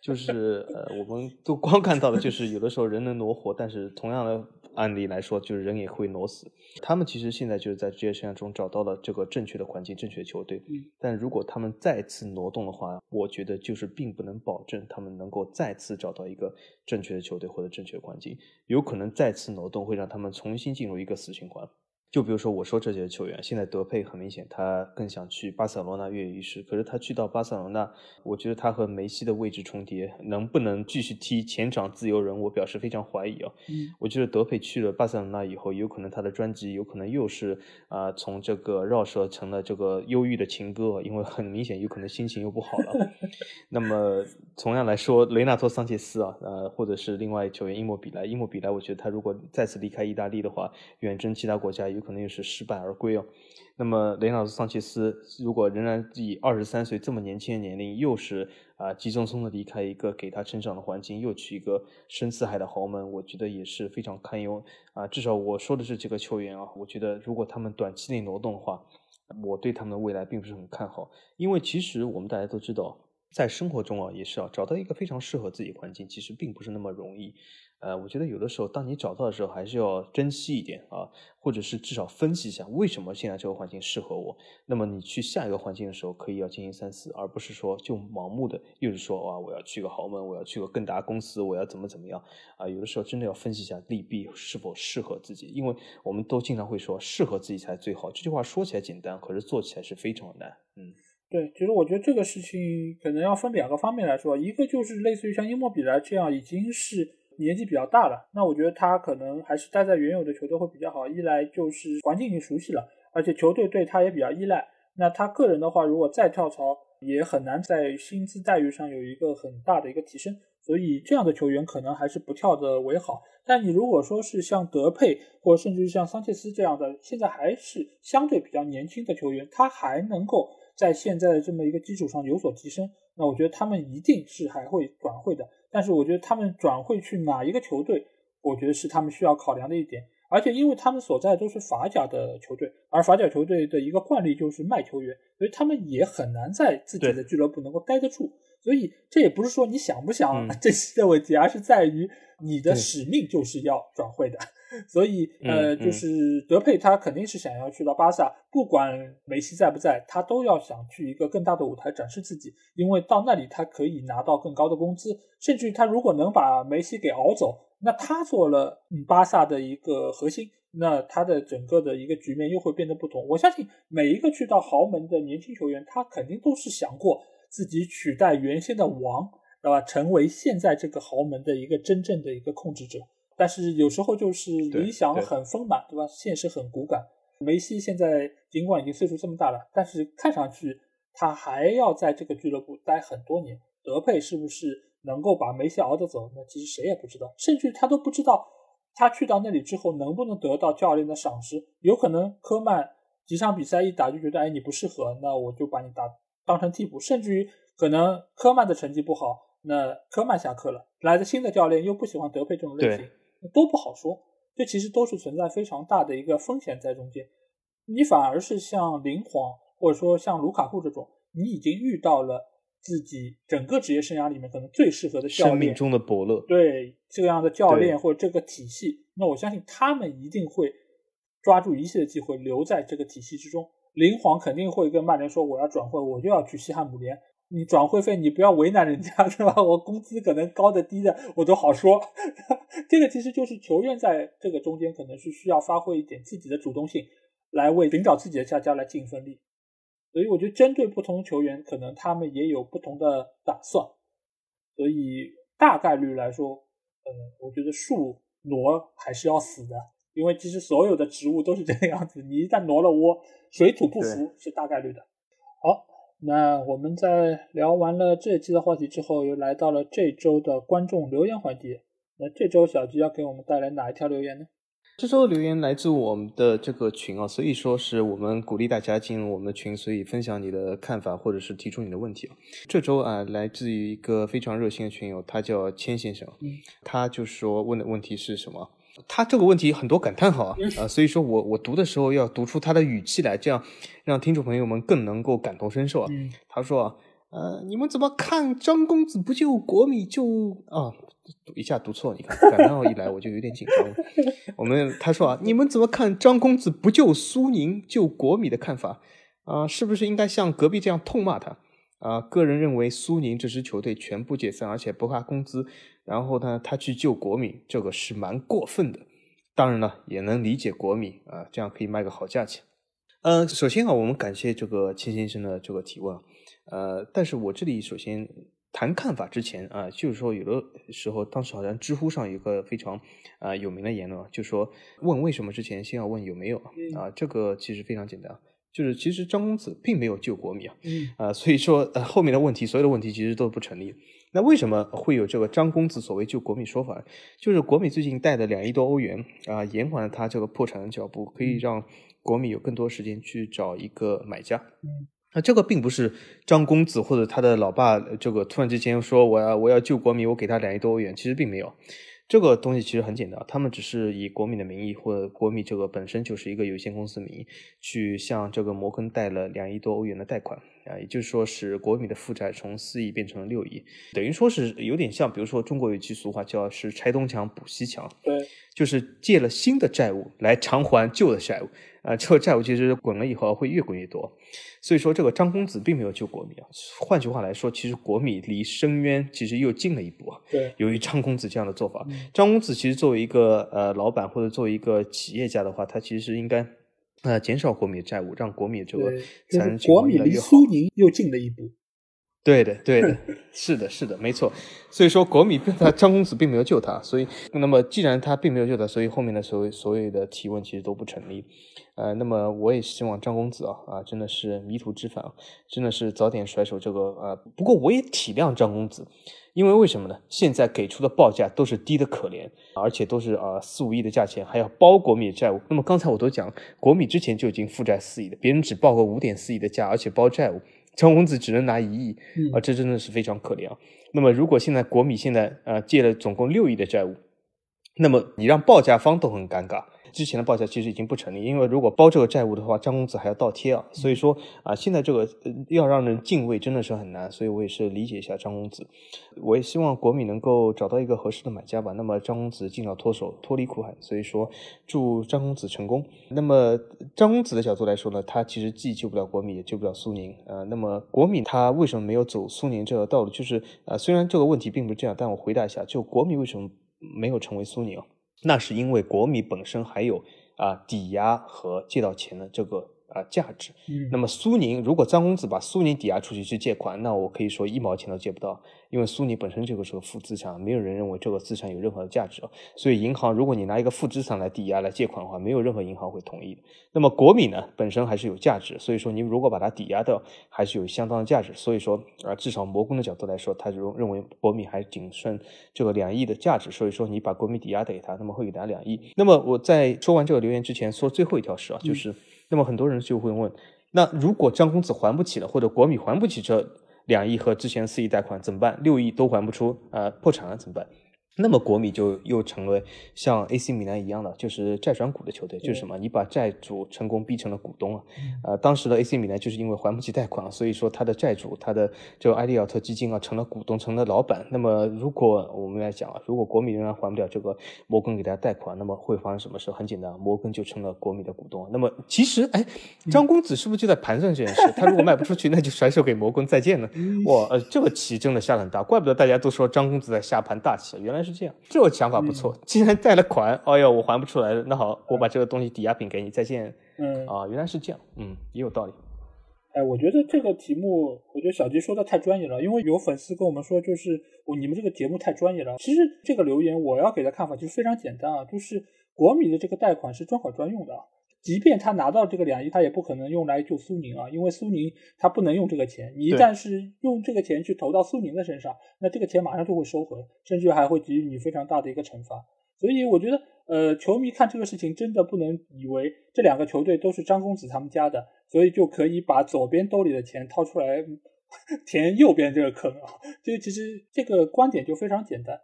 [SPEAKER 2] 就是呃，我们都 光看到的就是有的时候人能挪活，但是同样的。案例来说，就是人也会挪死。他们其实现在就是在职业生涯中找到了这个正确的环境、正确的球队。嗯，但如果他们再次挪动的话，我觉得就是并不能保证他们能够再次找到一个正确的球队或者正确的环境。有可能再次挪动会让他们重新进入一个死循环。就比如说我说这些球员，现在德佩很明显，他更想去巴塞罗那跃跃欲试。可是他去到巴塞罗那，我觉得他和梅西的位置重叠，能不能继续踢前场自由人，我表示非常怀疑啊。嗯，我觉得德佩去了巴塞罗那以后，有可能他的专辑有可能又是啊，从这个绕舌成了这个忧郁的情歌，因为很明显有可能心情又不好了。那么同样来说，雷纳托桑切斯啊，呃，或者是另外球员伊莫比莱，伊莫比莱，我觉得他如果再次离开意大利的话，远征其他国家。有可能又是失败而归哦。那么雷纳斯桑切斯如果仍然以二十三岁这么年轻的年龄，又是啊急匆匆的离开一个给他成长的环境，又去一个深似海的豪门，我觉得也是非常堪忧啊。至少我说的这几个球员啊，我觉得如果他们短期内挪动的话，我对他们的未来并不是很看好。因为其实我们大家都知道，在生活中啊，也是啊找到一个非常适合自己环境，其实并不是那么容易。呃，我觉得有的时候，当你找到的时候，还是要珍惜一点啊，或者是至少分析一下为什么现在这个环境适合我。那么你去下一个环境的时候，可以要进行三思，而不是说就盲目的，又是说哇，我要去个豪门，我要去个更大公司，我要怎么怎么样啊？有的时候真的要分析一下利弊是否适合自己，因为我们都经常会说适合自己才最好。这句话说起来简单，可是做起来是非常难。嗯，
[SPEAKER 1] 对，其实我觉得这个事情可能要分两个方面来说，一个就是类似于像英莫比莱这样已经是。年纪比较大了，那我觉得他可能还是待在原有的球队会比较好。一来就是环境已经熟悉了，而且球队对他也比较依赖。那他个人的话，如果再跳槽，也很难在薪资待遇上有一个很大的一个提升。所以这样的球员可能还是不跳的为好。但你如果说是像德佩，或甚至像桑切斯这样的，现在还是相对比较年轻的球员，他还能够在现在的这么一个基础上有所提升，那我觉得他们一定是还会转会的。但是我觉得他们转会去哪一个球队，我觉得是他们需要考量的一点。而且因为他们所在都是法甲的球队，而法甲球队的一个惯例就是卖球员，所以他们也很难在自己的俱乐部能够待得住。所以这也不是说你想不想 这些的问题，而是在于你的使命就是要转会的。所以，呃，就是德佩他肯定是想要去到巴萨，不管梅西在不在，他都要想去一个更大的舞台展示自己，因为到那里他可以拿到更高的工资，甚至于他如果能把梅西给熬走，那他做了巴萨的一个核心，那他的整个的一个局面又会变得不同。我相信每一个去到豪门的年轻球员，他肯定都是想过自己取代原先的王，对吧？成为现在这个豪门的一个真正的一个控制者。但是有时候就是理想很丰满，对吧？现实很骨感。梅西现在尽管已经岁数这么大了，但是看上去他还要在这个俱乐部待很多年。德佩是不是能够把梅西熬得走？那其实谁也不知道，甚至他都不知道他去到那里之后能不能得到教练的赏识。有可能科曼几场比赛一打就觉得，哎，你不适合，那我就把你打当成替补。甚至于可能科曼的成绩不好，那科曼下课了，来的新的教练又不喜欢德佩这种类型。都不好说，这其实都是存在非常大的一个风险在中间。你反而是像林皇，或者说像卢卡库这种，你已经遇到了自己整个职业生涯里面可能最适合的教练，
[SPEAKER 2] 生命中的伯乐。
[SPEAKER 1] 对这样的教练或者这个体系，那我相信他们一定会抓住一切的机会留在这个体系之中。林皇肯定会跟曼联说：“我要转会，我就要去西汉姆联。”你转会费，你不要为难人家，是吧？我工资可能高的低的我都好说。这个其实就是球员在这个中间可能是需要发挥一点自己的主动性，来为寻找自己的下家来尽一份力。所以我觉得针对不同球员，可能他们也有不同的打算。所以大概率来说，呃，我觉得树挪还是要死的。因为其实所有的植物都是这个样子，你一旦挪了窝，水土不服是大概率的。好，那我们在聊完了这一期的话题之后，又来到了这周的观众留言环节。那这周小吉要给我们带来哪一条留言呢？
[SPEAKER 2] 这周的留言来自我们的这个群啊，所以说是我们鼓励大家进入我们的群，所以分享你的看法或者是提出你的问题啊。这周啊，来自于一个非常热心的群友，他叫千先生，他就说问的问题是什么？他这个问题很多感叹号啊，啊，所以说我我读的时候要读出他的语气来，这样让听众朋友们更能够感同身受啊。他说啊，呃，你们怎么看张公子不救国米就啊？一下读错，你看感叹号一来我就有点紧张了。我们他说啊，你们怎么看张公子不救苏宁救国米的看法啊？是不是应该像隔壁这样痛骂他啊？个人认为苏宁这支球队全部解散，而且不发工资，然后呢他去救国米，这个是蛮过分的。当然了，也能理解国米啊，这样可以卖个好价钱。呃，首先啊，我们感谢这个钱先生的这个提问。呃，但是我这里首先。谈看法之前啊，就是说有的时候，当时好像知乎上有个非常啊有名的言论啊，就说问为什么之前先要问有没有啊？这个其实非常简单，就是其实张公子并没有救国米啊，啊，所以说呃后面的问题，所有的问题其实都不成立。那为什么会有这个张公子所谓救国米说法？就是国米最近贷的两亿多欧元啊，延缓了他这个破产的脚步，可以让国米有更多时间去找一个买家。那这个并不是张公子或者他的老爸，这个突然之间说我要我要救国米，我给他两亿多欧元，其实并没有。这个东西其实很简单，他们只是以国米的名义或者国米这个本身就是一个有限公司名义，去向这个摩根贷了两亿多欧元的贷款啊，也就是说使国米的负债从四亿变成了六亿，等于说是有点像，比如说中国有句俗话叫是拆东墙补西墙，
[SPEAKER 1] 对，
[SPEAKER 2] 就是借了新的债务来偿还旧的债务。啊，这个债务其实滚了以后会越滚越多，所以说这个张公子并没有救国米啊。换句话来说，其实国米离深渊其实又近了一步啊。
[SPEAKER 1] 对，
[SPEAKER 2] 由于张公子这样的做法，张公子其实作为一个呃老板或者作为一个企业家的话，他其实是应该呃减少国米的债务，让国米这个才能
[SPEAKER 1] 国米离苏宁又近了一步。
[SPEAKER 2] 对的，对的，是的，是的，没错。所以说国米他张公子并没有救他，所以那么既然他并没有救他，所以后面的所谓所有的提问其实都不成立。呃，那么我也希望张公子啊啊，真的是迷途知返啊，真的是早点甩手这个呃。不过我也体谅张公子，因为为什么呢？现在给出的报价都是低的可怜，而且都是啊四五亿的价钱，还要包国米的债务。那么刚才我都讲，国米之前就已经负债四亿的，别人只报个五点四亿的价，而且包债务，张公子只能拿一亿啊，这真的是非常可怜啊。那么如果现在国米现在呃借了总共六亿的债务，那么你让报价方都很尴尬。之前的报价其实已经不成立，因为如果包这个债务的话，张公子还要倒贴啊，所以说啊，现在这个要让人敬畏真的是很难，所以我也是理解一下张公子，我也希望国米能够找到一个合适的买家吧。那么张公子尽早脱手，脱离苦海。所以说祝张公子成功。那么张公子的角度来说呢，他其实既救不了国米，也救不了苏宁啊。那么国米他为什么没有走苏宁这个道路？就是啊，虽然这个问题并不是这样，但我回答一下，就国米为什么没有成为苏宁？那是因为国米本身还有啊抵押和借到钱的这个。啊，价值。那么苏宁，如果张公子把苏宁抵押出去去借款，那我可以说一毛钱都借不到，因为苏宁本身这个是个负资产，没有人认为这个资产有任何的价值啊。所以银行，如果你拿一个负资产来抵押来借款的话，没有任何银行会同意的。那么国米呢，本身还是有价值，所以说你如果把它抵押掉，还是有相当的价值。所以说啊，至少魔工的角度来说，他就认为国米还仅剩这个两亿的价值。所以说你把国米抵押给他，那么会给他两亿。那么我在说完这个留言之前，说最后一条事啊，就是。那么很多人就会问，那如果张公子还不起了，或者国米还不起这两亿和之前四亿贷款怎么办？六亿都还不出，呃，破产了怎么办？那么国米就又成了像 AC 米兰一样的，就是债转股的球队，就是什么？你把债主成功逼成了股东啊！呃，当时的 AC 米兰就是因为还不起贷款，所以说他的债主，他的就埃利奥特基金啊，成了股东，成了老板。那么如果我们来讲啊，如果国米仍然还不了这个摩根给他贷款，那么会发生什么事？很简单，摩根就成了国米的股东。那么其实，哎，张公子是不是就在盘算这件事？他如果卖不出去，那就甩手给摩根再见了。哇，呃，这个棋真的下很大，怪不得大家都说张公子在下盘大棋，原来是。是这样，这个想法不错。既然贷了款，哎呦，我还不出来了，那好，我把这个东西抵押品给你，再见。
[SPEAKER 1] 嗯，
[SPEAKER 2] 啊，原来是这样，嗯，也有道理。
[SPEAKER 1] 哎，我觉得这个题目，我觉得小吉说的太专业了，因为有粉丝跟我们说，就是我你们这个节目太专业了。其实这个留言我要给的看法就是非常简单啊，就是国米的这个贷款是专款专用的，即便他拿到这个两亿，他也不可能用来救苏宁啊，因为苏宁他不能用这个钱，你一旦是用这个钱去投到苏宁的身上，那这个钱马上就会收回，甚至还会给予你非常大的一个惩罚。所以我觉得，呃，球迷看这个事情真的不能以为这两个球队都是张公子他们家的，所以就可以把左边兜里的钱掏出来 填右边这个坑啊。就其实这个观点就非常简单，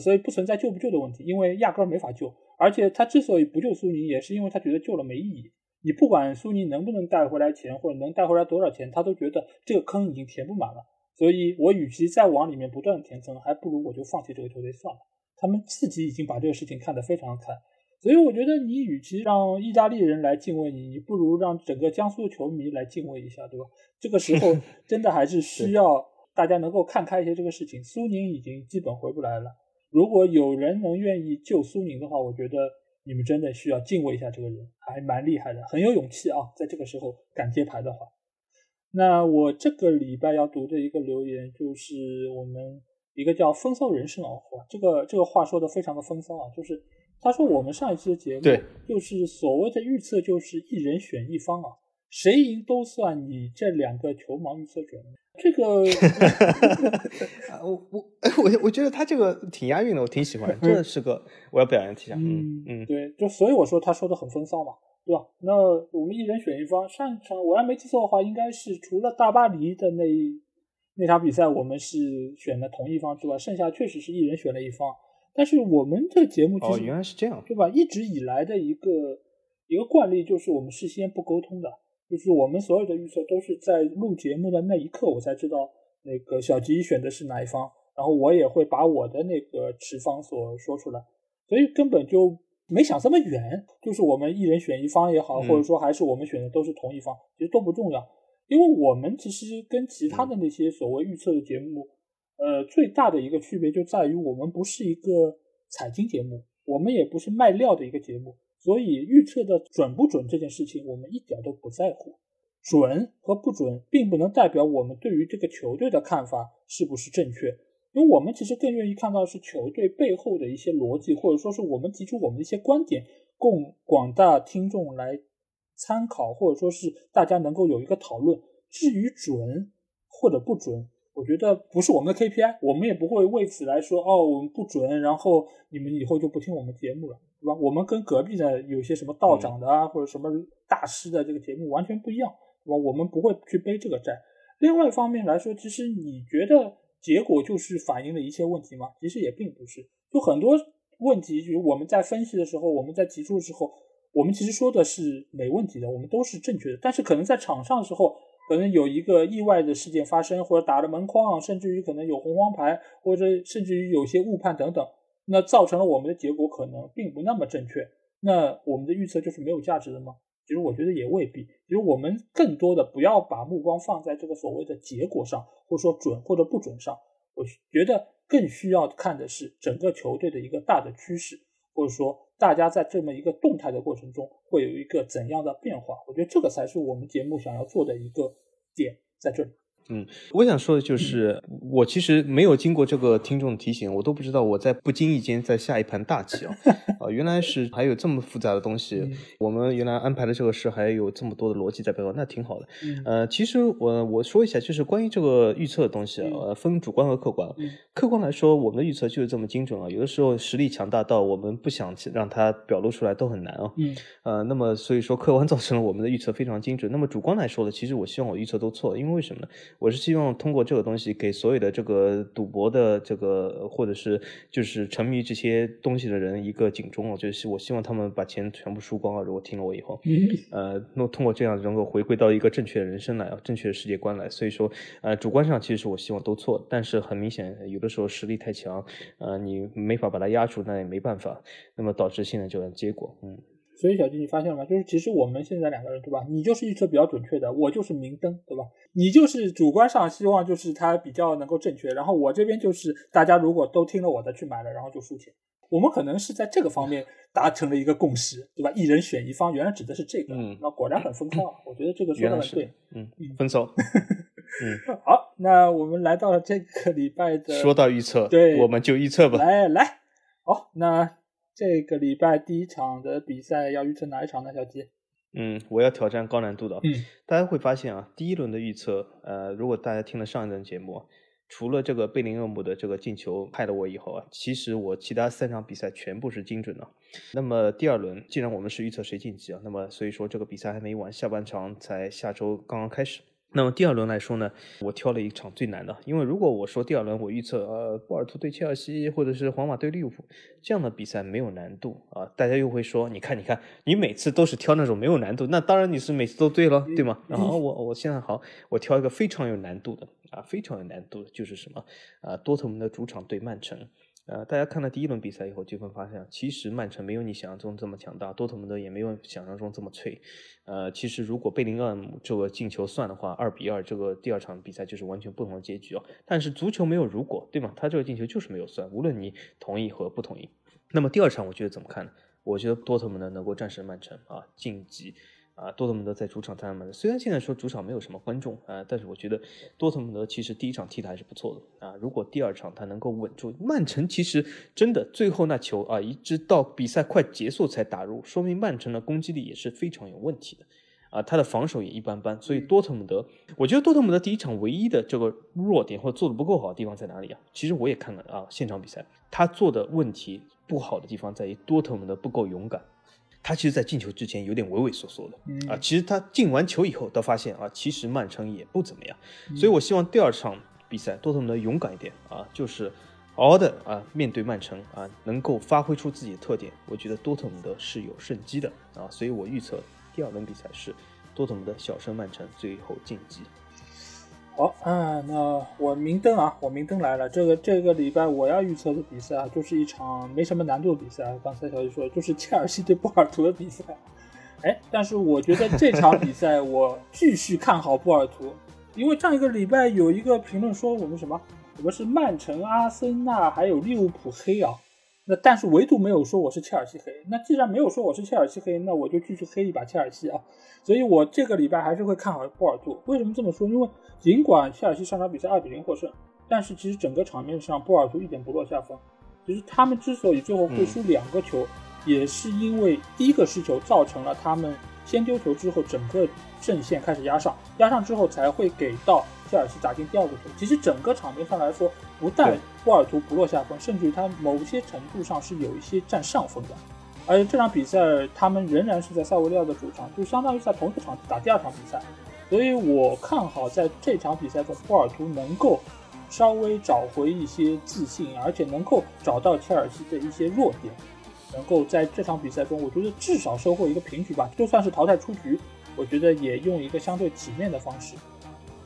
[SPEAKER 1] 所以不存在救不救的问题，因为压根儿没法救。而且他之所以不救苏宁，也是因为他觉得救了没意义。你不管苏宁能不能带回来钱，或者能带回来多少钱，他都觉得这个坑已经填不满了。所以我与其再往里面不断的填坑，还不如我就放弃这个球队算了。他们自己已经把这个事情看得非常开，所以我觉得你与其让意大利人来敬畏你，你不如让整个江苏的球迷来敬畏一下，对吧？这个时候 真的还是需要大家能够看开一些这个事情。苏宁已经基本回不来了，如果有人能愿意救苏宁的话，我觉得你们真的需要敬畏一下这个人，还蛮厉害的，很有勇气啊，在这个时候敢接牌的话。那我这个礼拜要读的一个留言就是我们。一个叫风骚人生啊，这个这个话说的非常的风骚啊，就是他说我们上一期的节目，就是所谓的预测就是一人选一方啊，谁赢都算你这两个球盲预测准。这个，
[SPEAKER 2] 我我我我觉得他这个挺押韵的，我挺喜欢，这是个 我要表扬一下。嗯嗯，
[SPEAKER 1] 对，就所以我说他说的很风骚嘛，对吧？那我们一人选一方，上一场我要没记错的话，应该是除了大巴黎的那。那场比赛我们是选了同一方之外，剩下确实是一人选了一方。但是我们的节目
[SPEAKER 2] 哦原来是这样，
[SPEAKER 1] 对吧？一直以来的一个一个惯例就是我们事先不沟通的，就是我们所有的预测都是在录节目的那一刻我才知道那个小吉选的是哪一方，然后我也会把我的那个持方所说出来，所以根本就没想这么远，就是我们一人选一方也好，或者说还是我们选的都是同一方，其实都不重要。因为我们其实跟其他的那些所谓预测的节目，呃，最大的一个区别就在于我们不是一个财经节目，我们也不是卖料的一个节目，所以预测的准不准这件事情，我们一点都不在乎。准和不准，并不能代表我们对于这个球队的看法是不是正确，因为我们其实更愿意看到是球队背后的一些逻辑，或者说是我们提出我们的一些观点，供广大听众来。参考或者说是大家能够有一个讨论。至于准或者不准，我觉得不是我们的 KPI，我们也不会为此来说哦，我们不准，然后你们以后就不听我们节目了，对吧？我们跟隔壁的有些什么道长的啊，或者什么大师的这个节目完全不一样，对吧？我们不会去背这个债。另外一方面来说，其实你觉得结果就是反映了一切问题吗？其实也并不是，就很多问题，就是我们在分析的时候，我们在提出的时候。我们其实说的是没问题的，我们都是正确的。但是可能在场上的时候，可能有一个意外的事件发生，或者打了门框，甚至于可能有红黄牌，或者甚至于有些误判等等，那造成了我们的结果可能并不那么正确。那我们的预测就是没有价值的吗？其实我觉得也未必。其实我们更多的不要把目光放在这个所谓的结果上，或者说准或者不准上。我觉得更需要看的是整个球队的一个大的趋势，或者说。大家在这么一个动态的过程中，会有一个怎样的变化？我觉得这个才是我们节目想要做的一个点，在这里。
[SPEAKER 2] 嗯，我想说的就是，我其实没有经过这个听众提醒，我都不知道我在不经意间在下一盘大棋啊！啊，原来是还有这么复杂的东西，我们原来安排的这个事还有这么多的逻辑在背后，那挺好的。呃，其实我我说一下，就是关于这个预测的东西啊，分主观和客观。客观来说，我们的预测就是这么精准啊，有的时候实力强大到我们不想让它表露出来都很难啊。嗯。呃，那么所以说客观 造成了我们的预测非常精准。那么主观来说呢，其实我希望我预测都错，因为为什么呢？我是希望通过这个东西给所有的这个赌博的这个或者是就是沉迷这些东西的人一个警钟啊，就是我希望他们把钱全部输光啊！如果听了我以后，呃，那通过这样能够回归到一个正确的人生来啊，正确的世界观来。所以说，呃，主观上其实我希望都错，但是很明显有的时候实力太强，呃，你没法把它压住，那也没办法，那么导致现在这样结果，嗯。
[SPEAKER 1] 所以小金，你发现了吗？就是其实我们现在两个人，对吧？你就是预测比较准确的，我就是明灯，对吧？你就是主观上希望就是它比较能够正确，然后我这边就是大家如果都听了我的去买了，然后就输钱。我们可能是在这个方面达成了一个共识，对吧？一人选一方，原来指的是这个，
[SPEAKER 2] 嗯，
[SPEAKER 1] 那果然很风骚，我觉得这个说的很对，
[SPEAKER 2] 嗯，风骚，嗯，
[SPEAKER 1] 好，那我们来到了这个礼拜的，
[SPEAKER 2] 说到预测，
[SPEAKER 1] 对，
[SPEAKER 2] 我们就预测吧，
[SPEAKER 1] 来来，好，那。这个礼拜第一场的比赛要预测哪一场呢？小吉？
[SPEAKER 2] 嗯，我要挑战高难度的。
[SPEAKER 1] 嗯，
[SPEAKER 2] 大家会发现啊，第一轮的预测，呃，如果大家听了上一轮节目，除了这个贝林厄姆的这个进球害了我以后啊，其实我其他三场比赛全部是精准的。那么第二轮，既然我们是预测谁晋级啊，那么所以说这个比赛还没完，下半场才下周刚刚开始。那么第二轮来说呢，我挑了一场最难的，因为如果我说第二轮我预测呃波尔图对切尔西或者是皇马对利物浦这样的比赛没有难度啊，大家又会说你看你看你每次都是挑那种没有难度，那当然你是每次都对了，对吗？然后我我现在好，我挑一个非常有难度的啊，非常有难度的就是什么啊，多特蒙德主场对曼城。呃，大家看了第一轮比赛以后，就会发现，其实曼城没有你想象中这么强大，多特蒙德也没有想象中这么脆。呃，其实如果贝林厄姆这个进球算的话，二比二这个第二场比赛就是完全不同的结局哦。但是足球没有如果，对吗？他这个进球就是没有算，无论你同意和不同意。那么第二场我觉得怎么看呢？我觉得多特蒙德能够战胜曼城啊，晋级。啊，多特蒙德在主场战曼虽然现在说主场没有什么观众啊，但是我觉得多特蒙德其实第一场踢的还是不错的啊。如果第二场他能够稳住，曼城其实真的最后那球啊，一直到比赛快结束才打入，说明曼城的攻击力也是非常有问题的啊。他的防守也一般般，所以多特蒙德，我觉得多特蒙德第一场唯一的这个弱点或者做的不够好的地方在哪里啊？其实我也看了啊，现场比赛他做的问题不好的地方在于多特蒙德不够勇敢。他其实，在进球之前有点畏畏缩缩的啊。其实他进完球以后，都发现啊，其实曼城也不怎么样。所以我希望第二场比赛多特蒙德勇敢一点啊，就是好好的啊面对曼城啊，能够发挥出自己的特点。我觉得多特蒙德是有胜机的啊，所以我预测第二轮比赛是多特蒙德小胜曼城，最后晋级。
[SPEAKER 1] 好啊，那我明灯啊，我明灯来了。这个这个礼拜我要预测的比赛啊，就是一场没什么难度的比赛。刚才小姐说，就是切尔西对波尔图的比赛。哎，但是我觉得这场比赛我继续看好波尔图，因为上一个礼拜有一个评论说我们什么，我们是曼城、阿森纳还有利物浦黑啊。那但是唯独没有说我是切尔西黑。那既然没有说我是切尔西黑，那我就继续黑一把切尔西啊。所以我这个礼拜还是会看好波尔图。为什么这么说？因为尽管切尔西上场比赛二比零获胜，但是其实整个场面上波尔图一点不落下风。其实他们之所以最后会输两个球，也是因为第一个失球造成了他们先丢球之后，整个阵线开始压上，压上之后才会给到。切尔西打进第二个球，其实整个场面上来说，不但波尔图不落下风，甚至于他某些程度上是有一些占上风的。而且这场比赛他们仍然是在塞维利亚的主场，就相当于在同一个场地打第二场比赛。所以我看好在这场比赛中，波尔图能够稍微找回一些自信，而且能够找到切尔西的一些弱点，能够在这场比赛中，我觉得至少收获一个平局吧。就算是淘汰出局，我觉得也用一个相对体面的方式。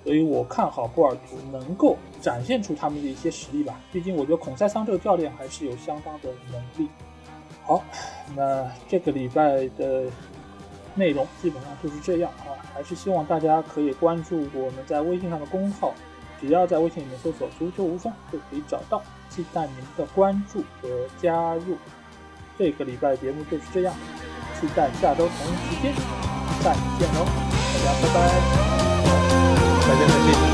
[SPEAKER 1] 所以我看好波尔图能够展现出他们的一些实力吧。毕竟我觉得孔塞桑这个教练还是有相当的能力。好，那这个礼拜的内容基本上就是这样啊。还是希望大家可以关注我们在微信上的公号，只要在微信里面搜索“足球无双”就可以找到。期待您的关注和加入。这个礼拜节目就是这样，期待下周同一时间再见喽，大家拜拜。
[SPEAKER 2] 再见，再见。